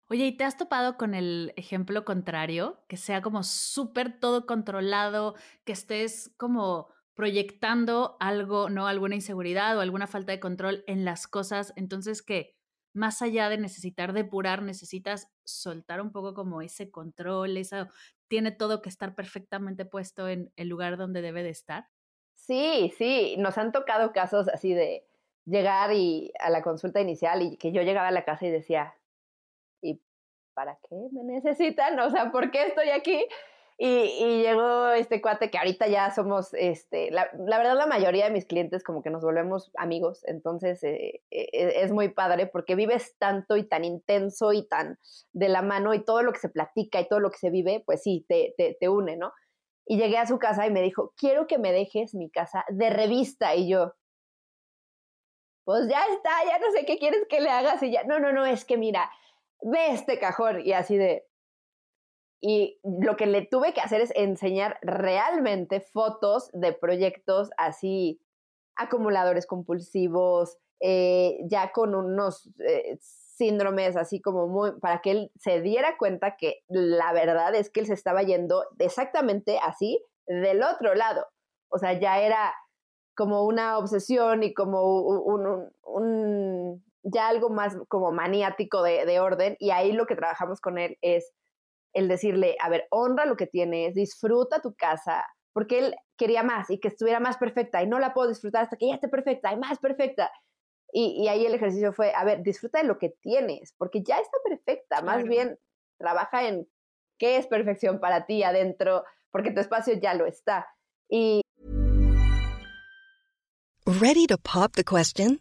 Speaker 2: Oye, ¿y te has topado con el ejemplo contrario? Que sea como súper todo controlado, que estés como proyectando algo, ¿no? Alguna inseguridad o alguna falta de control en las cosas. Entonces, que más allá de necesitar depurar, necesitas soltar un poco como ese control, eso tiene todo que estar perfectamente puesto en el lugar donde debe de estar.
Speaker 3: Sí, sí, nos han tocado casos así de llegar y a la consulta inicial y que yo llegaba a la casa y decía, ¿y para qué me necesitan? O sea, ¿por qué estoy aquí? Y, llegó este cuate que ahorita ya somos, este, la, verdad la mayoría de mis clientes como que nos volvemos amigos, entonces eh, eh, es muy padre porque vives tanto y tan intenso y tan de la mano y todo lo que se platica y todo lo que se vive, pues sí, te, te, te une, ¿no? Y llegué a su casa y me dijo, quiero que me dejes mi casa de revista y yo, pues ya está, ya no sé qué quieres que le hagas y ya, no, no, no, es que mira, ve este cajón y así de, y lo que le tuve que hacer es enseñar realmente fotos de proyectos así, acumuladores compulsivos, eh, ya con unos eh, síndromes así como muy, para que él se diera cuenta que la verdad es que él se estaba yendo exactamente así del otro lado. O sea, ya era como una obsesión y como un, ya algo más como maniático de, de orden. Y ahí lo que trabajamos con él es el decirle, a ver, honra lo que tienes, disfruta tu casa, porque él quería más y que estuviera más perfecta y no la puedo disfrutar hasta que ya esté perfecta y más perfecta. Y, ahí el ejercicio fue, a ver, disfruta de lo que tienes, porque ya está perfecta, más bien trabaja en qué es perfección para ti adentro, porque tu espacio ya lo está. Y
Speaker 4: Ready to pop the question?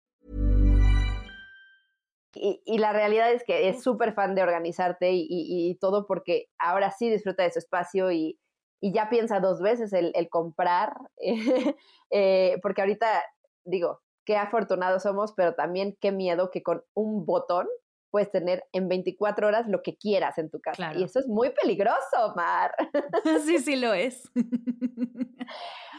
Speaker 3: Y, la realidad es que es súper fan de organizarte y, todo porque ahora sí disfruta de su espacio y, ya piensa dos veces el, comprar, eh, porque ahorita digo, qué afortunados somos, pero también qué miedo que con un botón puedes tener en 24 horas lo que quieras en tu casa. Y eso es muy peligroso, Mar.
Speaker 2: sí, sí lo es.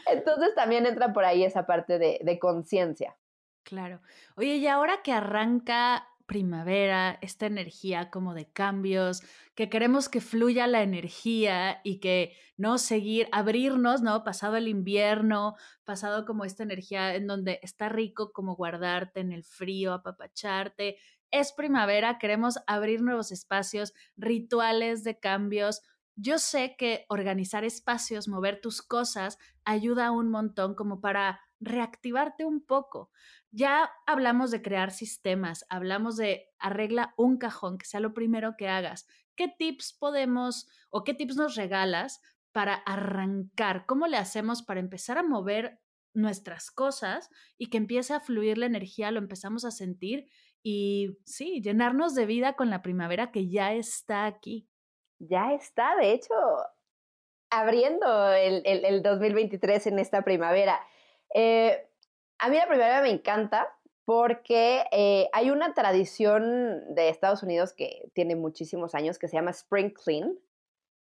Speaker 3: Entonces también entra por ahí esa parte de, de conciencia.
Speaker 2: Claro. Oye, y ahora que arranca primavera, esta energía como de cambios, que queremos que fluya la energía y que no seguir, abrirnos, ¿no? Pasado el invierno, pasado como esta energía en donde está rico como guardarte en el frío, apapacharte. Es primavera, queremos abrir nuevos espacios, rituales de cambios. Yo sé que organizar espacios, mover tus cosas, ayuda un montón como para reactivarte un poco. Ya hablamos de crear sistemas, hablamos de arregla un cajón, que sea lo primero que hagas. ¿Qué tips podemos o qué tips nos regalas para arrancar? ¿Cómo le hacemos para empezar a mover nuestras cosas y que empiece a fluir la energía, lo empezamos a sentir y sí, llenarnos de vida con la primavera que ya está aquí?
Speaker 3: Ya está, de hecho, abriendo el, el, 2023 en esta primavera. Eh, a mí la primavera me encanta porque eh, hay una tradición de Estados Unidos que tiene muchísimos años que se llama Spring Clean.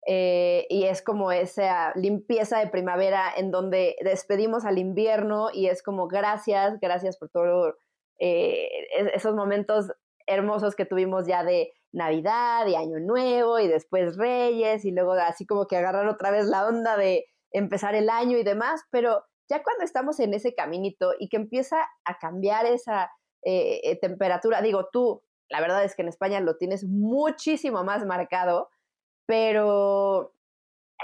Speaker 3: Eh, y es como esa limpieza de primavera en donde despedimos al invierno y es como gracias, gracias por todos esos momentos hermosos que tuvimos ya de Navidad y Año Nuevo y después Reyes y luego así como que agarrar otra vez la onda de empezar el año y demás, pero ya cuando estamos en ese caminito y que empieza a cambiar esa eh, eh, temperatura, digo tú, la verdad es que en España lo tienes muchísimo más marcado, pero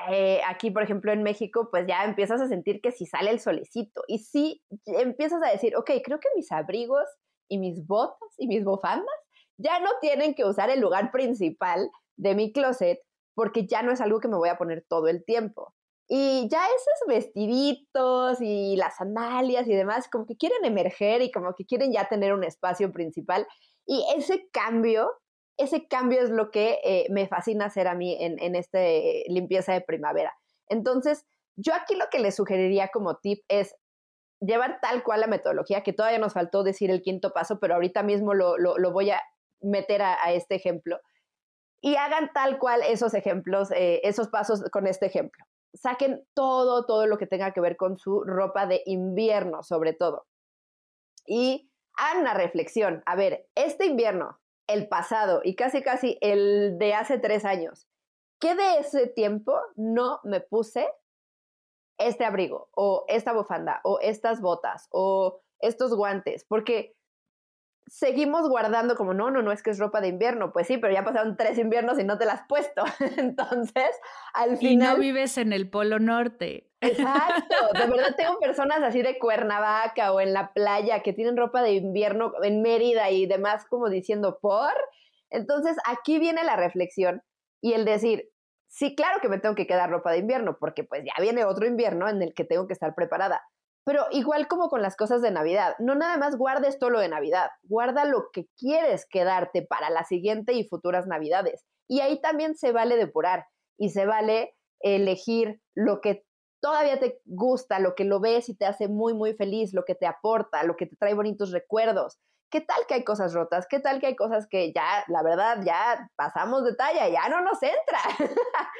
Speaker 3: eh, aquí, por ejemplo, en México, pues ya empiezas a sentir que si sale el solecito y si empiezas a decir, ok, creo que mis abrigos y mis botas y mis bufandas ya no tienen que usar el lugar principal de mi closet porque ya no es algo que me voy a poner todo el tiempo. Y ya esos vestiditos y las sandalias y demás, como que quieren emerger y como que quieren ya tener un espacio principal. Y ese cambio, ese cambio es lo que eh, me fascina hacer a mí en, en esta limpieza de primavera. Entonces, yo aquí lo que les sugeriría como tip es llevar tal cual la metodología, que todavía nos faltó decir el quinto paso, pero ahorita mismo lo, lo voy a meter a, este ejemplo. Y hagan tal cual esos ejemplos, eh, esos pasos con este ejemplo. Saquen todo, todo lo que tenga que ver con su ropa de invierno, sobre todo. Y hagan una reflexión. A ver, este invierno, el pasado y casi casi el de hace tres años, ¿qué de ese tiempo no me puse este abrigo o esta bufanda o estas botas o estos guantes? Porque seguimos guardando como, no, no, no es que es ropa de invierno. Pues sí, pero ya pasaron tres inviernos y no te la has puesto. Entonces, al final...
Speaker 2: Y no vives en el Polo Norte.
Speaker 3: Exacto. De verdad tengo personas así de Cuernavaca o en la playa que tienen ropa de invierno en Mérida y demás como diciendo, ¿por? Entonces, aquí viene la reflexión y el decir, sí, claro que me tengo que quedar ropa de invierno porque pues ya viene otro invierno en el que tengo que estar preparada pero igual como con las cosas de Navidad, no nada más guardes todo lo de Navidad, guarda lo que quieres quedarte para la siguiente y futuras Navidades. Y ahí también se vale depurar y se vale elegir lo que todavía te gusta, lo que lo ves y te hace muy, muy feliz, lo que te aporta, lo que te trae bonitos recuerdos. ¿Qué tal que hay cosas rotas? ¿Qué tal que hay cosas que ya, la verdad, ya pasamos de talla, ya no nos entra?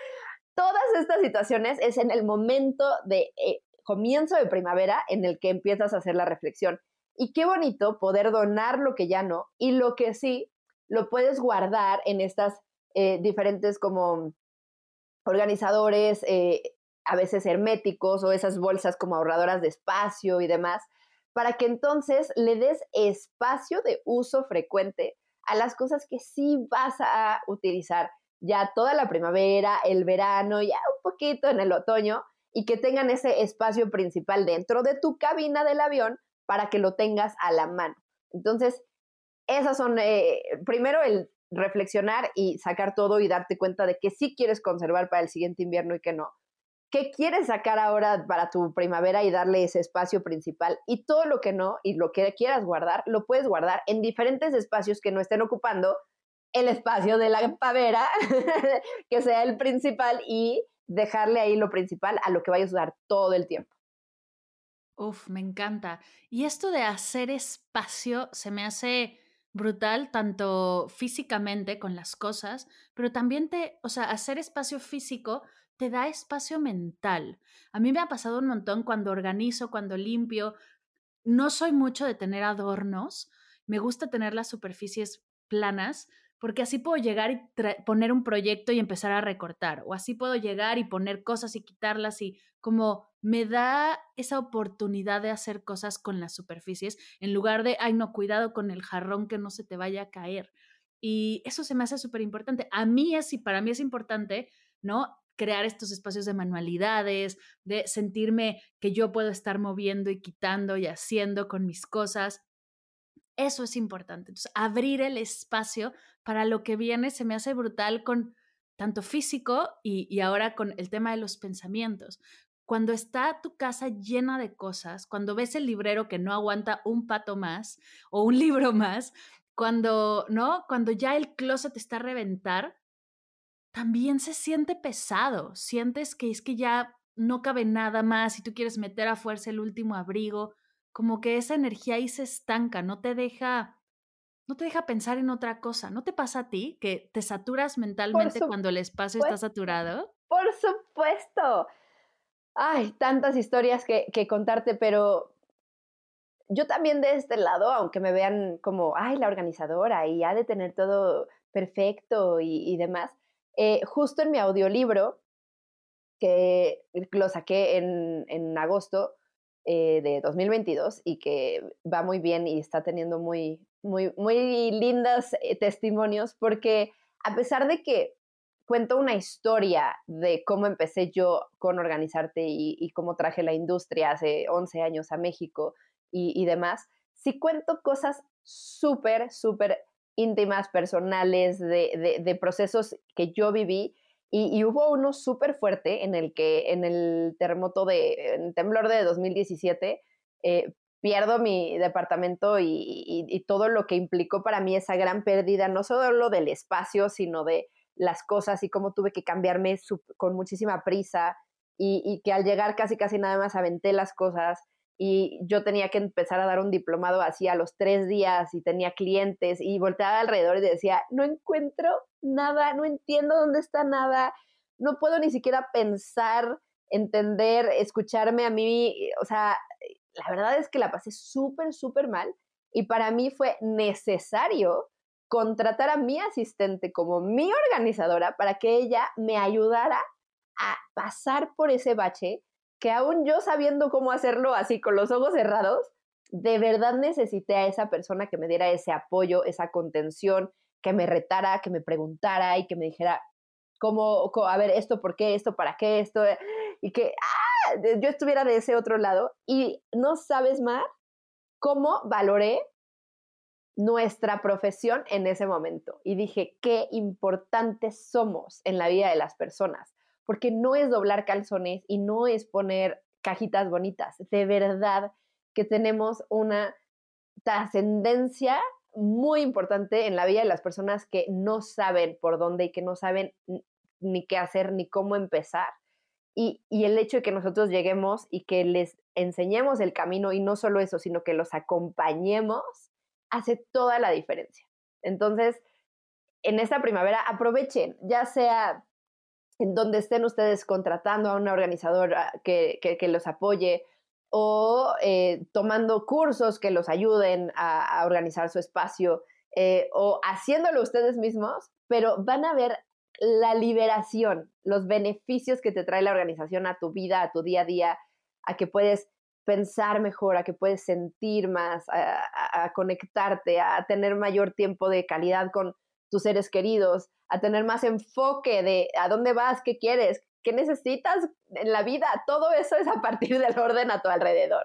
Speaker 3: Todas estas situaciones es en el momento de eh, comienzo de primavera en el que empiezas a hacer la reflexión. Y qué bonito poder donar lo que ya no y lo que sí lo puedes guardar en estas eh, diferentes como organizadores, eh, a veces herméticos o esas bolsas como ahorradoras de espacio y demás, para que entonces le des espacio de uso frecuente a las cosas que sí vas a utilizar ya toda la primavera, el verano, ya un poquito en el otoño, y que tengan ese espacio principal dentro de tu cabina del avión para que lo tengas a la mano. Entonces, esas son, eh, primero el reflexionar y sacar todo y darte cuenta de que sí quieres conservar para el siguiente invierno y que no. ¿Qué quieres sacar ahora para tu primavera y darle ese espacio principal? Y todo lo que no y lo que quieras guardar, lo puedes guardar en diferentes espacios que no estén ocupando el espacio de la pavera, que sea el principal y dejarle ahí lo principal a lo que vayas a usar todo el tiempo.
Speaker 2: Uf, me encanta. Y esto de hacer espacio se me hace brutal, tanto físicamente con las cosas, pero también te, o sea, hacer espacio físico te da espacio mental. A mí me ha pasado un montón cuando organizo, cuando limpio. No soy mucho de tener adornos, me gusta tener las superficies planas, porque así puedo llegar y poner un proyecto y empezar a recortar, o así puedo llegar y poner cosas y quitarlas y como me da esa oportunidad de hacer cosas con las superficies en lugar de, ay, no, cuidado con el jarrón que no se te vaya a caer. Y eso se me hace súper importante. A mí es, y para mí es importante ¿no? Crear estos espacios de manualidades, de sentirme que yo puedo estar moviendo y quitando y haciendo con mis cosas. Eso es importante. Abrir el espacio para lo que viene se me hace brutal con tanto físico y, y ahora con el tema de los pensamientos cuando está tu casa llena de cosas, cuando ves el librero que no aguanta un pato más o un libro más, cuando, ¿no? Cuando ya el closet está a reventar, también se siente pesado. Sientes que es que ya no cabe nada más y tú quieres meter a fuerza el último abrigo, como que esa energía ahí se estanca, no te deja no te deja pensar en otra cosa. ¿No te pasa a ti que te saturas mentalmente cuando el espacio está saturado?
Speaker 3: Por supuesto. Ay, tantas historias que, contarte, pero yo también de este lado, aunque me vean como, ay, la organizadora y ha de tener todo perfecto y, demás, eh, justo en mi audiolibro, que lo saqué en, agosto eh, de 2022 y que va muy bien y está teniendo muy, muy, muy lindas eh, testimonios, porque a pesar de que cuento una historia de cómo empecé yo con Organizarte y, cómo traje la industria hace 11 años a México y, demás, sí cuento cosas súper, súper íntimas, personales, de, procesos que yo viví. Y, hubo uno súper fuerte en el que en el terremoto de, en temblor de 2017, eh, pierdo mi departamento y, todo lo que implicó para mí esa gran pérdida, no solo del espacio, sino de las cosas y cómo tuve que cambiarme con muchísima prisa y, que al llegar casi casi nada más aventé las cosas y yo tenía que empezar a dar un diplomado así a los tres días y tenía clientes y volteaba alrededor y decía, no encuentro nada, no entiendo dónde está nada, no puedo ni siquiera pensar, entender, escucharme a mí, o sea, la verdad es que la pasé súper, súper mal y para mí fue necesario contratar a mi asistente como mi organizadora para que ella me ayudara a pasar por ese bache que aún yo sabiendo cómo hacerlo así con los ojos cerrados, de verdad necesité a esa persona que me diera ese apoyo, esa contención, que me retara, que me preguntara y que me dijera, cómo, a ver, esto, por qué, esto, para qué, esto, y que ¡ah! yo estuviera de ese otro lado. Y no sabes más cómo valoré nuestra profesión en ese momento. Y dije, qué importantes somos en la vida de las personas, porque no es doblar calzones y no es poner cajitas bonitas. De verdad que tenemos una trascendencia muy importante en la vida de las personas que no saben por dónde y que no saben ni qué hacer ni cómo empezar. Y, el hecho de que nosotros lleguemos y que les enseñemos el camino y no solo eso, sino que los acompañemos, hace toda la diferencia. Entonces, en esta primavera aprovechen, ya sea en donde estén ustedes contratando a una organizadora que, los apoye o eh, tomando cursos que los ayuden a, organizar su espacio eh, o haciéndolo ustedes mismos, pero van a ver la liberación, los beneficios que te trae la organización a tu vida, a tu día a día, a que puedes pensar mejor, a que puedes sentir más, a, conectarte, a tener mayor tiempo de calidad con tus seres queridos, a tener más enfoque de a dónde vas, qué quieres, qué necesitas en la vida. Todo eso es a partir del orden a tu alrededor.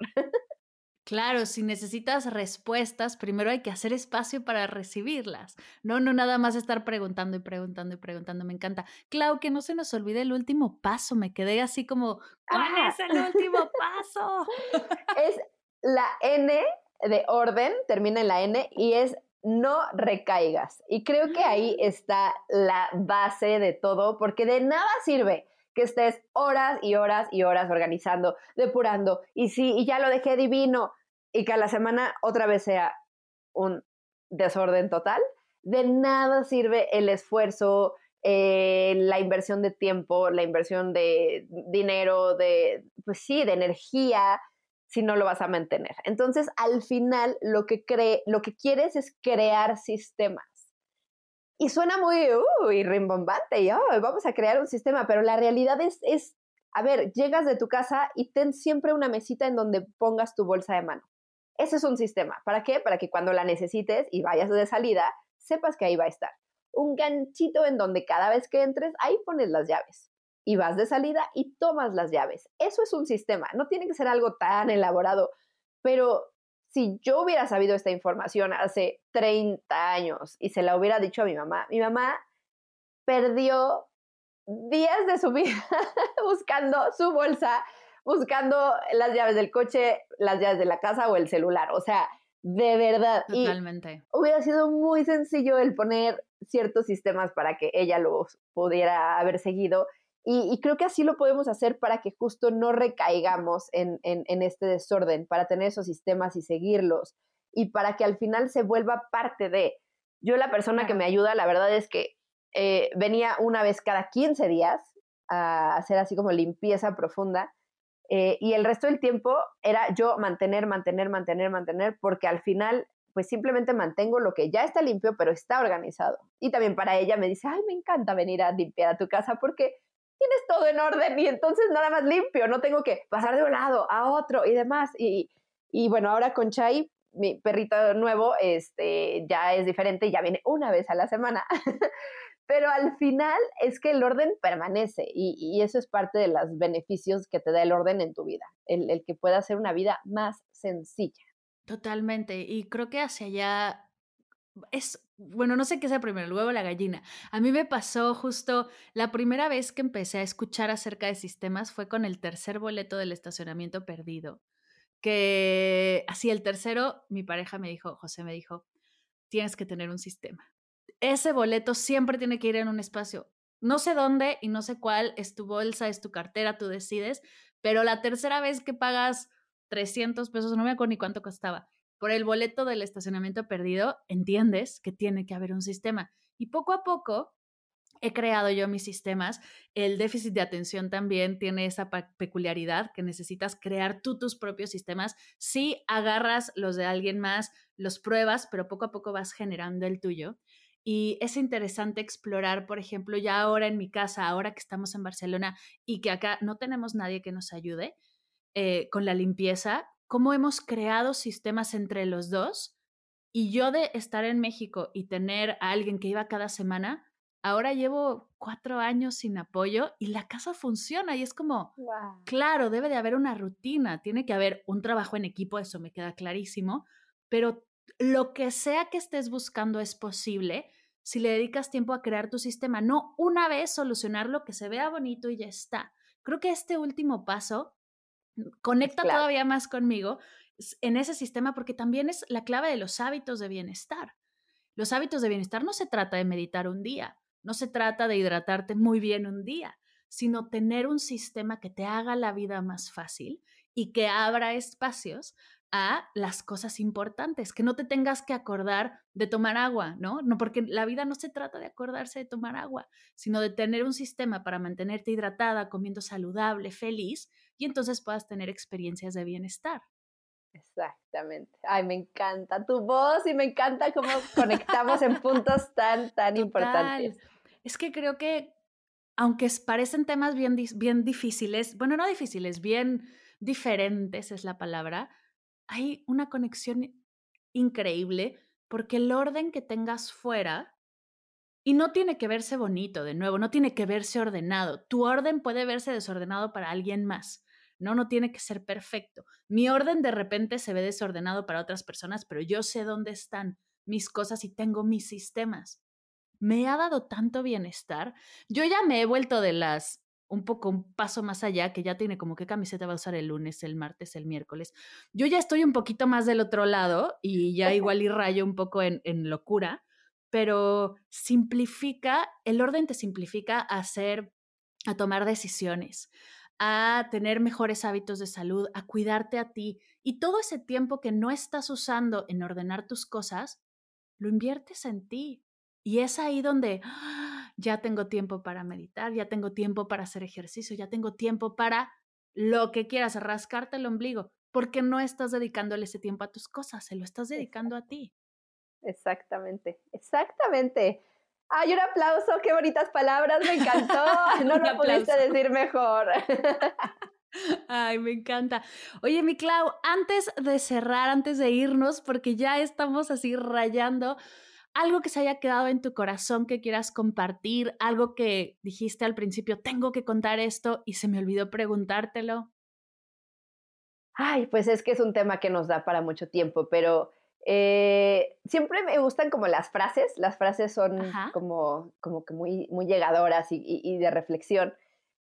Speaker 2: Claro, si necesitas respuestas, primero hay que hacer espacio para recibirlas. No, no nada más estar preguntando y preguntando y preguntando. Me encanta. Clau, que no se nos olvide el último paso. Me quedé así como, ¿cuál es el último paso?
Speaker 3: es la N de orden, termina en la N y es no recaigas. Y creo que ahí está la base de todo, porque de nada sirve que estés horas y horas y horas organizando, depurando, y sí, y ya lo dejé divino, y que a la semana otra vez sea un desorden total, de nada sirve el esfuerzo, eh, la inversión de tiempo, la inversión de dinero, de, pues sí, de energía, si no lo vas a mantener. Entonces, al final, lo que, cree, lo que quieres es crear sistemas. Y suena muy, uy, rimbombante, y vamos a crear un sistema, pero la realidad es, es, a ver, llegas de tu casa y ten siempre una mesita en donde pongas tu bolsa de mano. Ese es un sistema. ¿Para qué? Para que cuando la necesites y vayas de salida, sepas que ahí va a estar. Un ganchito en donde cada vez que entres, ahí pones las llaves. Y vas de salida y tomas las llaves. Eso es un sistema, no tiene que ser algo tan elaborado, pero si yo hubiera sabido esta información hace 30 años y se la hubiera dicho a mi mamá, mi mamá perdió días de su vida buscando su bolsa, buscando las llaves del coche, las llaves de la casa o el celular. O sea, de verdad.
Speaker 2: Totalmente.
Speaker 3: hubiera sido muy sencillo el poner ciertos sistemas para que ella los pudiera haber seguido. Y, creo que así lo podemos hacer para que justo no recaigamos en, este desorden, para tener esos sistemas y seguirlos, y para que al final se vuelva parte de. Yo la persona que me ayuda, la verdad es que eh, venía una vez cada 15 días a hacer así como limpieza profunda, eh, y el resto del tiempo era yo mantener, mantener, mantener, mantener, porque al final pues simplemente mantengo lo que ya está limpio, pero está organizado. Y también para ella me dice, ay, me encanta venir a limpiar a tu casa porque tienes todo en orden y entonces nada más limpio, no tengo que pasar de un lado a otro y demás. Y, y bueno, ahora con Chai, mi perrito nuevo, este, ya es diferente, ya viene una vez a la semana. Pero al final es que el orden permanece y, y, eso es parte de los beneficios que te da el orden en tu vida, el, el que pueda hacer una vida más sencilla.
Speaker 2: Totalmente. Y creo que hacia allá es, bueno, no sé qué sea primero, el huevo o la gallina. A mí me pasó justo la primera vez que empecé a escuchar acerca de sistemas fue con el tercer boleto del estacionamiento perdido. Que así el tercero, mi pareja me dijo, José me dijo, tienes que tener un sistema. Ese boleto siempre tiene que ir en un espacio. No sé dónde y no sé cuál, es tu bolsa, es tu cartera, tú decides, pero la tercera vez que pagas 300 pesos, no me acuerdo ni cuánto costaba, por el boleto del estacionamiento perdido, entiendes que tiene que haber un sistema. Y poco a poco he creado yo mis sistemas. El déficit de atención también tiene esa peculiaridad que necesitas crear tú tus propios sistemas. Sí, agarras los de alguien más, los pruebas, pero poco a poco vas generando el tuyo. Y es interesante explorar, por ejemplo, ya ahora en mi casa, ahora que estamos en Barcelona y que acá no tenemos nadie que nos ayude, eh, con la limpieza, cómo hemos creado sistemas entre los dos. Y yo de estar en México y tener a alguien que iba cada semana, ahora llevo cuatro años sin apoyo y la casa funciona y es como, claro, debe de haber una rutina, tiene que haber un trabajo en equipo, eso me queda clarísimo, pero lo que sea que estés buscando es posible si le dedicas tiempo a crear tu sistema, no una vez solucionar lo que se vea bonito y ya está. Creo que este último paso conecta todavía más conmigo en ese sistema porque también es la clave de los hábitos de bienestar. Los hábitos de bienestar no se trata de meditar un día, no se trata de hidratarte muy bien un día, sino tener un sistema que te haga la vida más fácil y que abra espacios a las cosas importantes, que no te tengas que acordar de tomar agua, ¿no? No porque la vida no se trata de acordarse de tomar agua, sino de tener un sistema para mantenerte hidratada, comiendo saludable, feliz y entonces puedas tener experiencias de bienestar.
Speaker 3: Exactamente. Ay, me encanta tu voz y me encanta cómo conectamos en puntos tan, tan importantes.
Speaker 2: Es que creo que, aunque parecen temas bien, bien difíciles, bueno, no difíciles, bien diferentes es la palabra, hay una conexión increíble porque el orden que tengas fuera, y no tiene que verse bonito, de nuevo, no tiene que verse ordenado. Tu orden puede verse desordenado para alguien más. No, no tiene que ser perfecto. Mi orden de repente se ve desordenado para otras personas, pero yo sé dónde están mis cosas y tengo mis sistemas. Me ha dado tanto bienestar. Yo ya me he vuelto de las un poco un paso más allá, que ya tiene como qué camiseta va a usar el lunes, el martes, el miércoles. Yo ya estoy un poquito más del otro lado y ya igual y rayo un poco en, en locura, pero simplifica, el orden te simplifica a hacer, a tomar decisiones, a tener mejores hábitos de salud, a cuidarte a ti y todo ese tiempo que no estás usando en ordenar tus cosas, lo inviertes en ti. Y es ahí donde ya tengo tiempo para meditar, ya tengo tiempo para hacer ejercicio, ya tengo tiempo para lo que quieras, rascarte el ombligo, porque no estás dedicándole ese tiempo a tus cosas, se lo estás dedicando a ti.
Speaker 3: Exactamente, exactamente. Ay, un aplauso, qué bonitas palabras, me encantó. No lo pudiste decir mejor.
Speaker 2: Ay, me encanta. Oye, mi Clau, antes de cerrar, antes de irnos, porque ya estamos así rayando, algo que se haya quedado en tu corazón que quieras compartir, algo que dijiste al principio, tengo que contar esto y se me olvidó preguntártelo.
Speaker 3: Ay, pues es que es un tema que nos da para mucho tiempo, pero eh, siempre me gustan como las frases, las frases son como, como que muy, muy llegadoras y, de reflexión.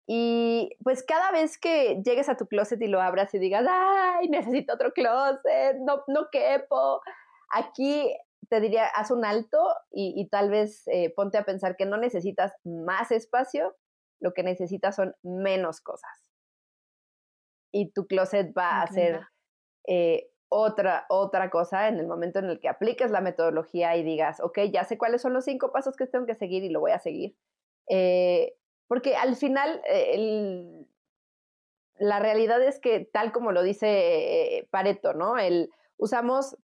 Speaker 3: Y pues cada vez que llegues a tu closet y lo abras y digas, ay, necesito otro closet, no, no quepo, aquí te diría, haz un alto y, tal vez eh, ponte a pensar que no necesitas más espacio, lo que necesitas son menos cosas. Y tu closet va a ser eh, otra, otra cosa en el momento en el que apliques la metodología y digas, ok, ya sé cuáles son los cinco pasos que tengo que seguir y lo voy a seguir. Eh, porque al final, la realidad es que, tal como lo dice Pareto, ¿no? El, usamos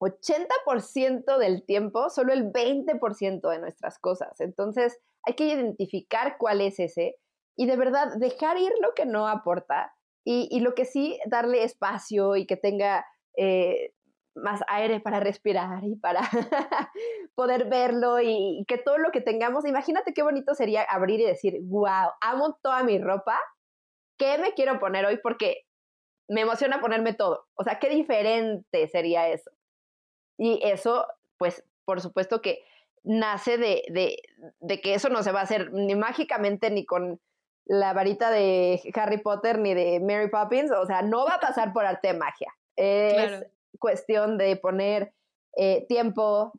Speaker 3: 80% del tiempo, solo el 20% de nuestras cosas. Entonces, hay que identificar cuál es ese y de verdad dejar ir lo que no aporta y, lo que sí, darle espacio y que tenga eh, más aire para respirar y para poder verlo y, que todo lo que tengamos, imagínate qué bonito sería abrir y decir, wow, amo toda mi ropa, ¿qué me quiero poner hoy? Porque me emociona ponerme todo. O sea, qué diferente sería eso. Y eso, pues, por supuesto que nace de, de, de, que eso no se va a hacer ni mágicamente ni con la varita de Harry Potter ni de Mary Poppins, o sea, no va a pasar por arte de magia. Es cuestión de poner eh, tiempo,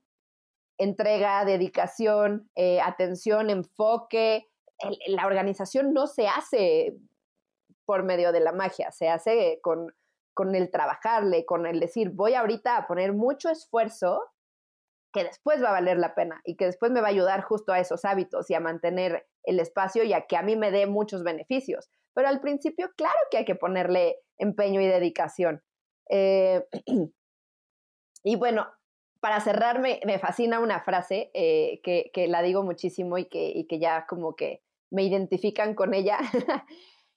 Speaker 3: entrega, dedicación, eh, atención, enfoque. la organización no se hace por medio de la magia, se hace con con el trabajarle, con el decir, voy ahorita a poner mucho esfuerzo que después va a valer la pena y que después me va a ayudar justo a esos hábitos y a mantener el espacio y a que a mí me dé muchos beneficios. Pero al principio, claro que hay que ponerle empeño y dedicación. Eh, y bueno, para cerrar, me, fascina una frase eh, que, que, la digo muchísimo y que, y que ya como que me identifican con ella.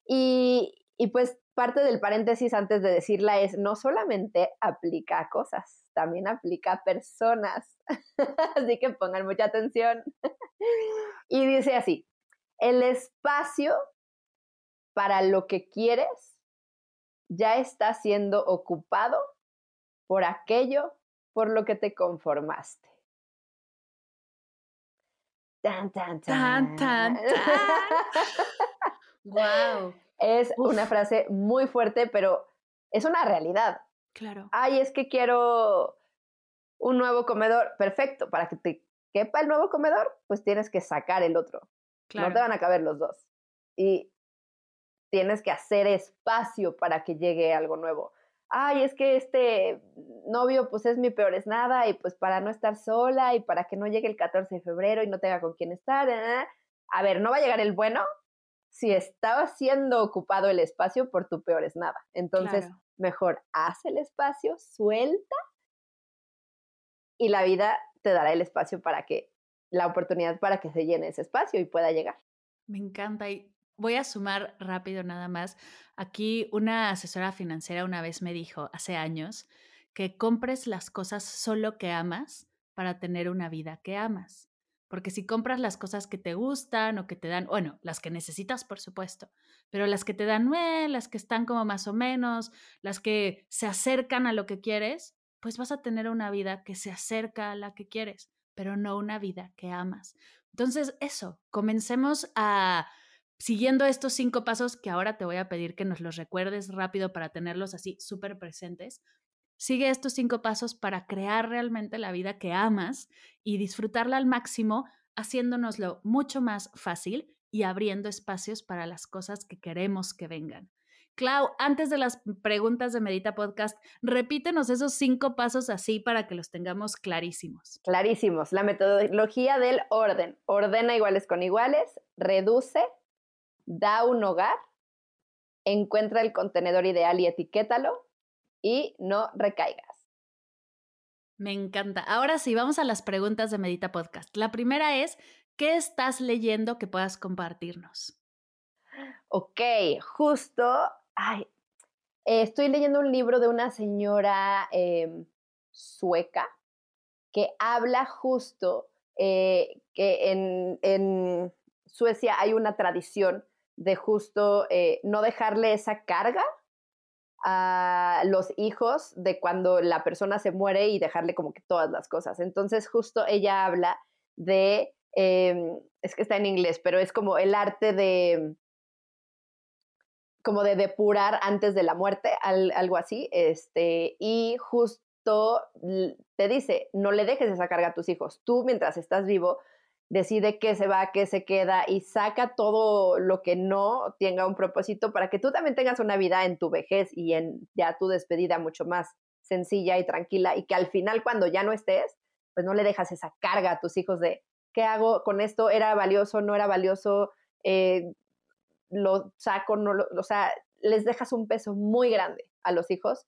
Speaker 3: y, y pues parte del paréntesis antes de decirla es, no solamente aplica a cosas, también aplica a personas. así que pongan mucha atención. y dice así, el espacio para lo que quieres ya está siendo ocupado por aquello por lo que te conformaste.
Speaker 2: Tan, tan, tan. Tan, tan, wow.
Speaker 3: Es una frase muy fuerte, pero es una realidad.
Speaker 2: Claro.
Speaker 3: Ay, es que quiero un nuevo comedor. Perfecto. Para que te quepa el nuevo comedor, pues tienes que sacar el otro. No te van a caber los dos. Y tienes que hacer espacio para que llegue algo nuevo. Ay, es que este novio pues es mi peor es nada y pues para no estar sola y para que no llegue el 14 de febrero y no tenga con quién estar. ¿eh? A ver, no va a llegar el bueno si estaba siendo ocupado el espacio por tu peor es nada. Entonces, mejor haz el espacio, suelta y la vida te dará el espacio para que, la oportunidad para que se llene ese espacio y pueda llegar.
Speaker 2: Me encanta y voy a sumar rápido nada más. Aquí una asesora financiera una vez me dijo, hace años, que compres las cosas solo que amas para tener una vida que amas. Porque si compras las cosas que te gustan o que te dan, bueno, las que necesitas, por supuesto, pero las que te dan, eh, las que están como más o menos, las que se acercan a lo que quieres, pues vas a tener una vida que se acerca a la que quieres, pero no una vida que amas. Entonces, eso, comencemos a, siguiendo estos cinco pasos que ahora te voy a pedir que nos los recuerdes rápido para tenerlos así súper presentes, Sigue estos cinco pasos para crear realmente la vida que amas y disfrutarla al máximo, haciéndonoslo mucho más fácil y abriendo espacios para las cosas que queremos que vengan. Clau, antes de las preguntas de Medita Podcast, repítenos esos cinco pasos así para que los tengamos clarísimos.
Speaker 3: Clarísimos. La metodología del orden. Ordena iguales con iguales, reduce, da un hogar, encuentra el contenedor ideal y etiquétalo, y no recaigas.
Speaker 2: Me encanta. Ahora sí, vamos a las preguntas de Medita Podcast. La primera es, ¿qué estás leyendo que puedas compartirnos?
Speaker 3: Ok, justo, ay, estoy leyendo un libro de una señora em, sueca que habla justo eh, que en, Suecia hay una tradición de justo eh, no dejarle esa carga a los hijos de cuando la persona se muere y dejarle como que todas las cosas. Entonces justo ella habla de, em, es que está en inglés, pero es como el arte de como de depurar antes de la muerte, algo así, este, y justo te dice, no le dejes esa carga a tus hijos. Tú, mientras estás vivo, decide qué se va, qué se queda y saca todo lo que no tenga un propósito para que tú también tengas una vida en tu vejez y en ya tu despedida mucho más sencilla y tranquila y que al final cuando ya no estés, pues no le dejas esa carga a tus hijos de qué hago con esto, era valioso, no era valioso, eh, lo saco, no lo, o sea, les dejas un peso muy grande a los hijos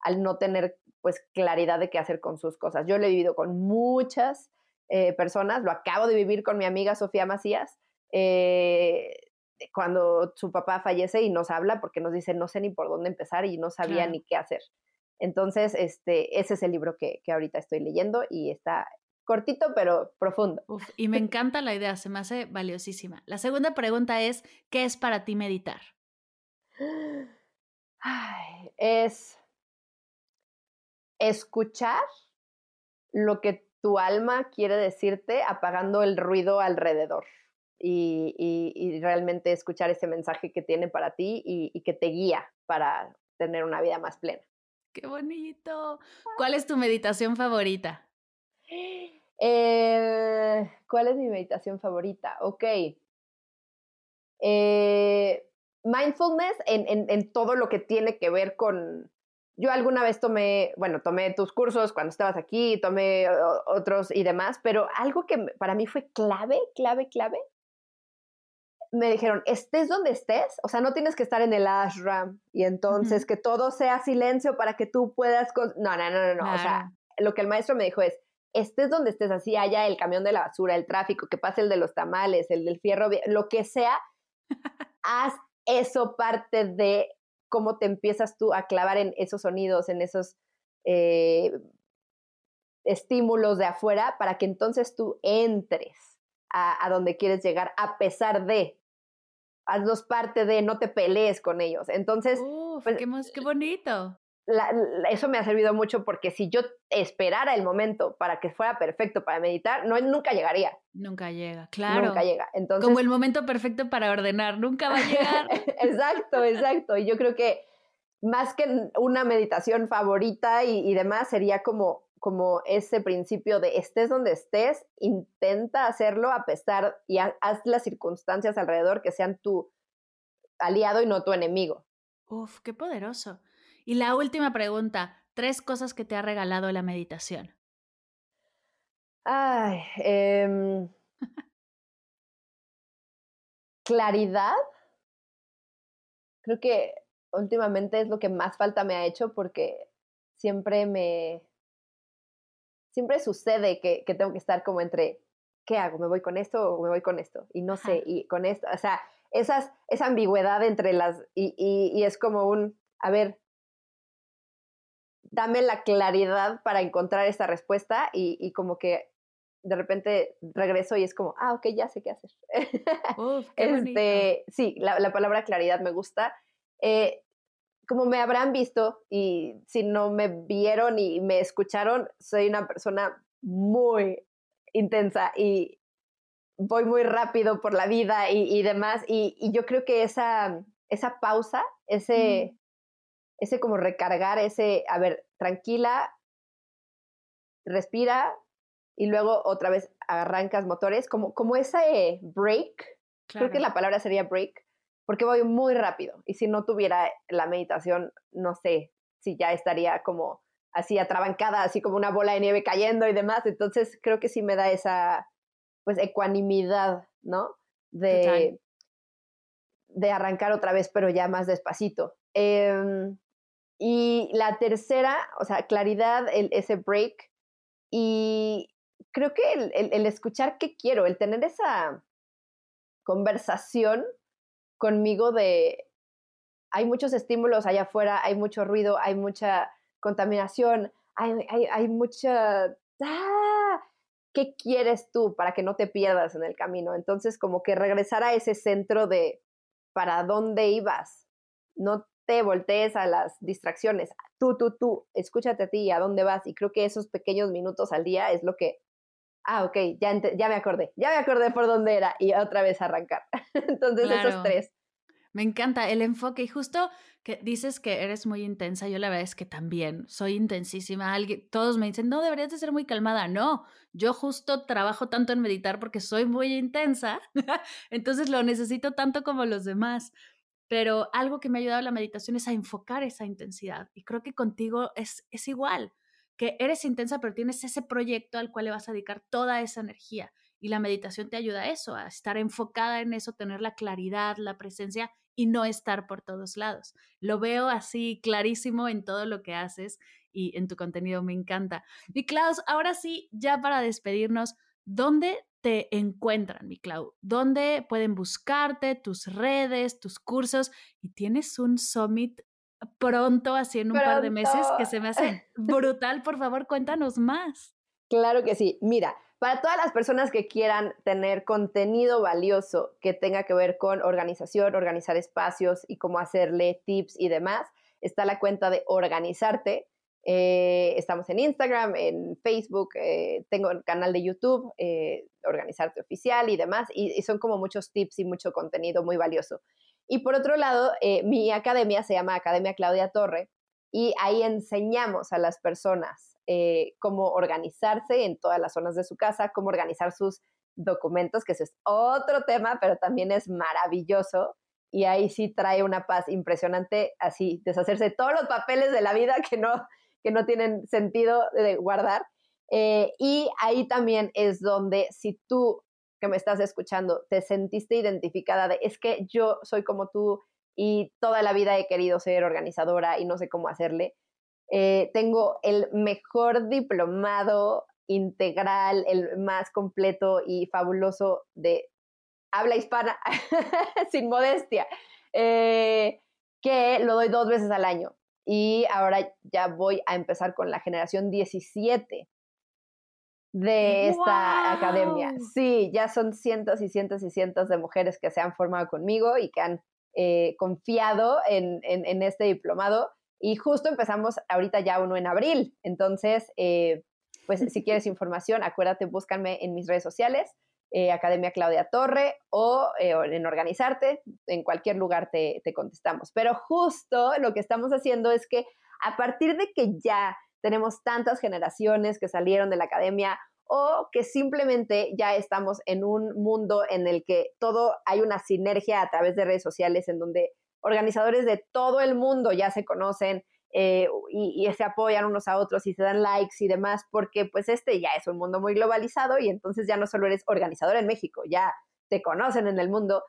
Speaker 3: al no tener pues claridad de qué hacer con sus cosas. Yo lo he vivido con muchas eh, personas, lo acabo de vivir con mi amiga Sofía Macías, eh, cuando su papá fallece y nos habla porque nos dice no sé ni por dónde empezar y no sabía ni qué hacer. Entonces, este, ese es el libro que, que ahorita estoy leyendo y está cortito pero profundo.
Speaker 2: y me encanta la idea, se me hace valiosísima. La segunda pregunta es, ¿qué es para ti meditar?
Speaker 3: es escuchar lo que tu alma quiere decirte apagando el ruido alrededor y, realmente escuchar ese mensaje que tiene para ti y que te guía para tener una vida más plena.
Speaker 2: ¡Qué bonito! ¿Cuál es tu meditación favorita?
Speaker 3: Eh, ¿Cuál es mi meditación favorita? Ok. Eh, mindfulness en, en, todo lo que tiene que ver con... Yo alguna vez tomé, bueno, tomé tus cursos cuando estabas aquí, tomé otros y demás, pero algo que para mí fue clave, clave, clave, me dijeron, estés donde estés, o sea, no tienes que estar en el ashram y entonces que todo sea silencio para que tú puedas... No, no, no, no, no. O sea, lo que el maestro me dijo es, estés donde estés, así haya el camión de la basura, el tráfico, que pase el de los tamales, el del fierro, lo que sea, haz eso parte de cómo te empiezas tú a clavar en esos sonidos, en esos eh, estímulos de afuera, para que entonces tú entres a, donde quieres llegar, a pesar de, hazlos parte de, no te pelees con ellos. Entonces,
Speaker 2: pues, qué, qué bonito
Speaker 3: eso me ha servido mucho porque si yo esperara el momento para que fuera perfecto para meditar, no, nunca llegaría.
Speaker 2: Nunca llega, claro.
Speaker 3: Nunca llega. Entonces,
Speaker 2: Como el momento perfecto para ordenar, nunca va a llegar.
Speaker 3: exacto, exacto. Y yo creo que más que una meditación favorita y, y demás, sería como, como ese principio de estés donde estés, intenta hacerlo a pesar y haz las circunstancias alrededor que sean tu aliado y no tu enemigo.
Speaker 2: Uf, qué poderoso. Y la última pregunta, tres cosas que te ha regalado la meditación.
Speaker 3: Ay, em, claridad. Creo que últimamente es lo que más falta me ha hecho porque siempre me, siempre sucede que, que tengo que estar como entre, ¿qué hago? ¿Me voy con esto o me voy con esto? Y no sé, y con esto, o sea, esas, esa ambigüedad entre las, y, y, y es como un, a ver, dame la claridad para encontrar esta respuesta y, como que de repente regreso y es como, ah, ok, ya sé qué hacer. este, sí, la, palabra claridad me gusta. Eh, como me habrán visto y si no me vieron y me escucharon, soy una persona muy intensa y voy muy rápido por la vida y, demás. Y, yo creo que esa, esa pausa, ese, ese como recargar, ese, a ver, tranquila, respira y luego otra vez arrancas motores, como, como ese break, creo que la palabra sería break, porque voy muy rápido y si no tuviera la meditación, no sé si ya estaría como así atrabancada, así como una bola de nieve cayendo y demás, entonces creo que sí me da esa pues ecuanimidad, ¿no? De, de arrancar otra vez, pero ya más despacito. Em, y la tercera, o sea, claridad, ese break. Y creo que el, el, escuchar qué quiero, el tener esa conversación conmigo de, hay muchos estímulos allá afuera, hay mucho ruido, hay mucha contaminación, hay, hay, hay mucha ¡ah! ¿Qué quieres tú para que no te pierdas en el camino? Entonces, como que regresar a ese centro de para dónde ibas. No te voltees a las distracciones. Tú, tú, tú, escúchate a ti, a dónde vas. Y creo que esos pequeños minutos al día es lo que, ah, ok, ya, ya me acordé, ya me acordé por dónde era y otra vez arrancar. Entonces, esos tres.
Speaker 2: Me encanta el enfoque y justo que dices que eres muy intensa, yo la verdad es que también soy intensísima. Alguien, todos me dicen, no, deberías de ser muy calmada. No, yo justo trabajo tanto en meditar porque soy muy intensa, entonces lo necesito tanto como los demás. Pero algo que me ha ayudado la meditación es a enfocar esa intensidad. Y creo que contigo es, es igual, que eres intensa, pero tienes ese proyecto al cual le vas a dedicar toda esa energía. Y la meditación te ayuda a eso, a estar enfocada en eso, tener la claridad, la presencia y no estar por todos lados. Lo veo así clarísimo en todo lo que haces y en tu contenido, me encanta. Y Klaus, ahora sí, ya para despedirnos, ¿dónde te encuentran, mi Clau? ¿Dónde pueden buscarte, tus redes, tus cursos? Y tienes un summit pronto, así en un par de meses, que se me hace brutal. Por favor, cuéntanos más.
Speaker 3: Claro que sí. Mira, para todas las personas que quieran tener contenido valioso que tenga que ver con organización, organizar espacios y cómo hacerle tips y demás, está la cuenta de Organizarte. Eh, estamos en Instagram, en Facebook, eh, tengo el canal de YouTube, eh, Organizarte Oficial y demás, y, son como muchos tips y mucho contenido muy valioso. Y por otro lado, mi academia se llama Academia Claudia Torre y ahí enseñamos a las personas eh, cómo organizarse en todas las zonas de su casa, cómo organizar sus documentos, que ese es otro tema, pero también es maravilloso. Y ahí sí trae una paz impresionante, así, deshacerse de todos los papeles de la vida que no, que no tienen sentido de guardar. Eh, y ahí también es donde si tú que me estás escuchando te sentiste identificada de, es que yo soy como tú y toda la vida he querido ser organizadora y no sé cómo hacerle, eh, tengo el mejor diplomado integral, el más completo y fabuloso de habla hispana, sin modestia, eh, que lo doy dos veces al año. Y ahora ya voy a empezar con la generación 17 de esta academia. Sí, ya son cientos y cientos y cientos de mujeres que se han formado conmigo y que han eh, confiado en, en, este diplomado y justo empezamos ahorita ya uno en abril. Entonces, eh, pues si quieres información, acuérdate, búscame en mis redes sociales, eh, Academia Claudia Torre o eh, en Organizarte, en cualquier lugar te, te contestamos. Pero justo lo que estamos haciendo es que a partir de que ya tenemos tantas generaciones que salieron de la academia o que simplemente ya estamos en un mundo en el que todo hay una sinergia a través de redes sociales en donde organizadores de todo el mundo ya se conocen eh, y, se apoyan unos a otros y se dan likes y demás, porque pues este ya es un mundo muy globalizado y entonces ya no solo eres organizador en México, ya te conocen en el mundo.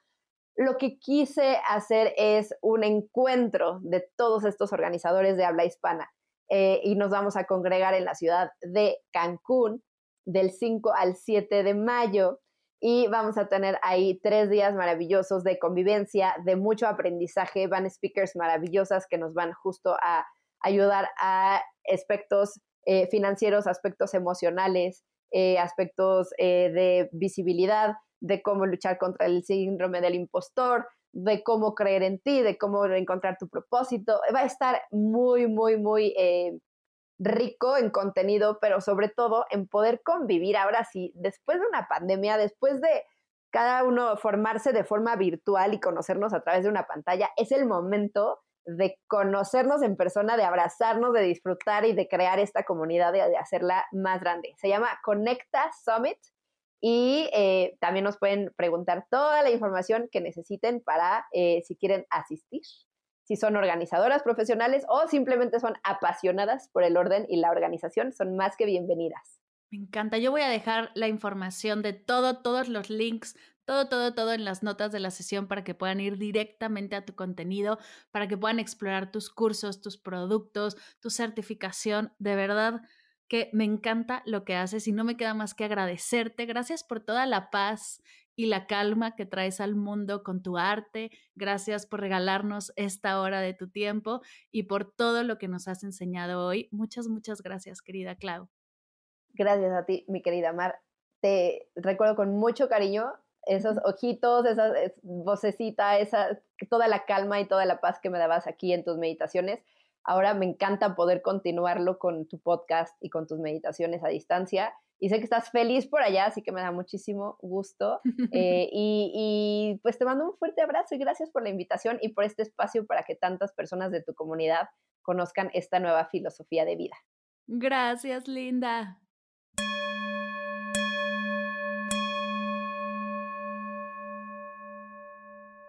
Speaker 3: Lo que quise hacer es un encuentro de todos estos organizadores de habla hispana eh, y nos vamos a congregar en la ciudad de Cancún del 5 al 7 de mayo y vamos a tener ahí tres días maravillosos de convivencia, de mucho aprendizaje. Van speakers maravillosas que nos van justo a ayudar a aspectos eh, financieros, aspectos emocionales, eh, aspectos eh, de visibilidad, de cómo luchar contra el síndrome del impostor, de cómo creer en ti, de cómo encontrar tu propósito. Va a estar muy, muy, muy rico en contenido, pero sobre todo en poder convivir ahora sí, después de una pandemia, después de cada uno formarse de forma virtual y conocernos a través de una pantalla, es el momento de conocernos en persona, de abrazarnos, de disfrutar y de crear esta comunidad, de, hacerla más grande. Se llama Conecta Summit y eh, también nos pueden preguntar toda la información que necesiten para eh, si quieren asistir si son organizadoras profesionales o simplemente son apasionadas por el orden y la organización, son más que bienvenidas.
Speaker 2: Me encanta. Yo voy a dejar la información de todo, todos los links, todo, todo, todo en las notas de la sesión para que puedan ir directamente a tu contenido, para que puedan explorar tus cursos, tus productos, tu certificación. De verdad que me encanta lo que haces y no me queda más que agradecerte. Gracias por toda la paz y la calma que traes al mundo con tu arte. Gracias por regalarnos esta hora de tu tiempo y por todo lo que nos has enseñado hoy. Muchas, muchas gracias, querida Clau.
Speaker 3: Gracias a ti, mi querida Mar. Te recuerdo con mucho cariño esos ojitos, esa vocecita, esa, toda la calma y toda la paz que me dabas aquí en tus meditaciones. Ahora me encanta poder continuarlo con tu podcast y con tus meditaciones a distancia. Y sé que estás feliz por allá, así que me da muchísimo gusto. Eh, y, y pues te mando un fuerte abrazo y gracias por la invitación y por este espacio para que tantas personas de tu comunidad conozcan esta nueva filosofía de vida.
Speaker 2: Gracias, Linda.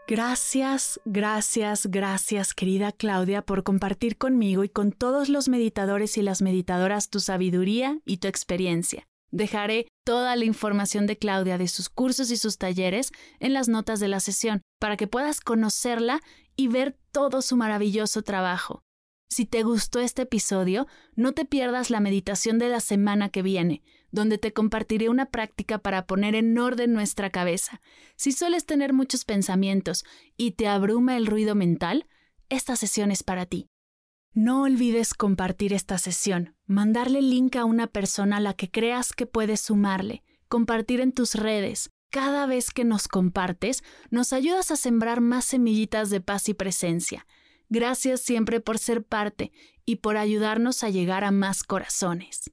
Speaker 2: Gracias, gracias, gracias, querida Claudia, por compartir conmigo y con todos los meditadores y las meditadoras tu sabiduría y tu experiencia. Dejaré toda la información de Claudia de sus cursos y sus talleres en las notas de la sesión para que puedas conocerla y ver todo su maravilloso trabajo. Si te gustó este episodio, no te pierdas la meditación de la semana que viene, donde te compartiré una práctica para poner en orden nuestra cabeza. Si sueles tener muchos pensamientos y te abruma el ruido mental, esta sesión es para ti. No olvides compartir esta sesión, mandarle link a una persona a la que creas que puedes sumarle, compartir en tus redes. Cada vez que nos compartes, nos ayudas a sembrar más semillitas de paz y presencia. Gracias siempre por ser parte y por ayudarnos a llegar a más corazones.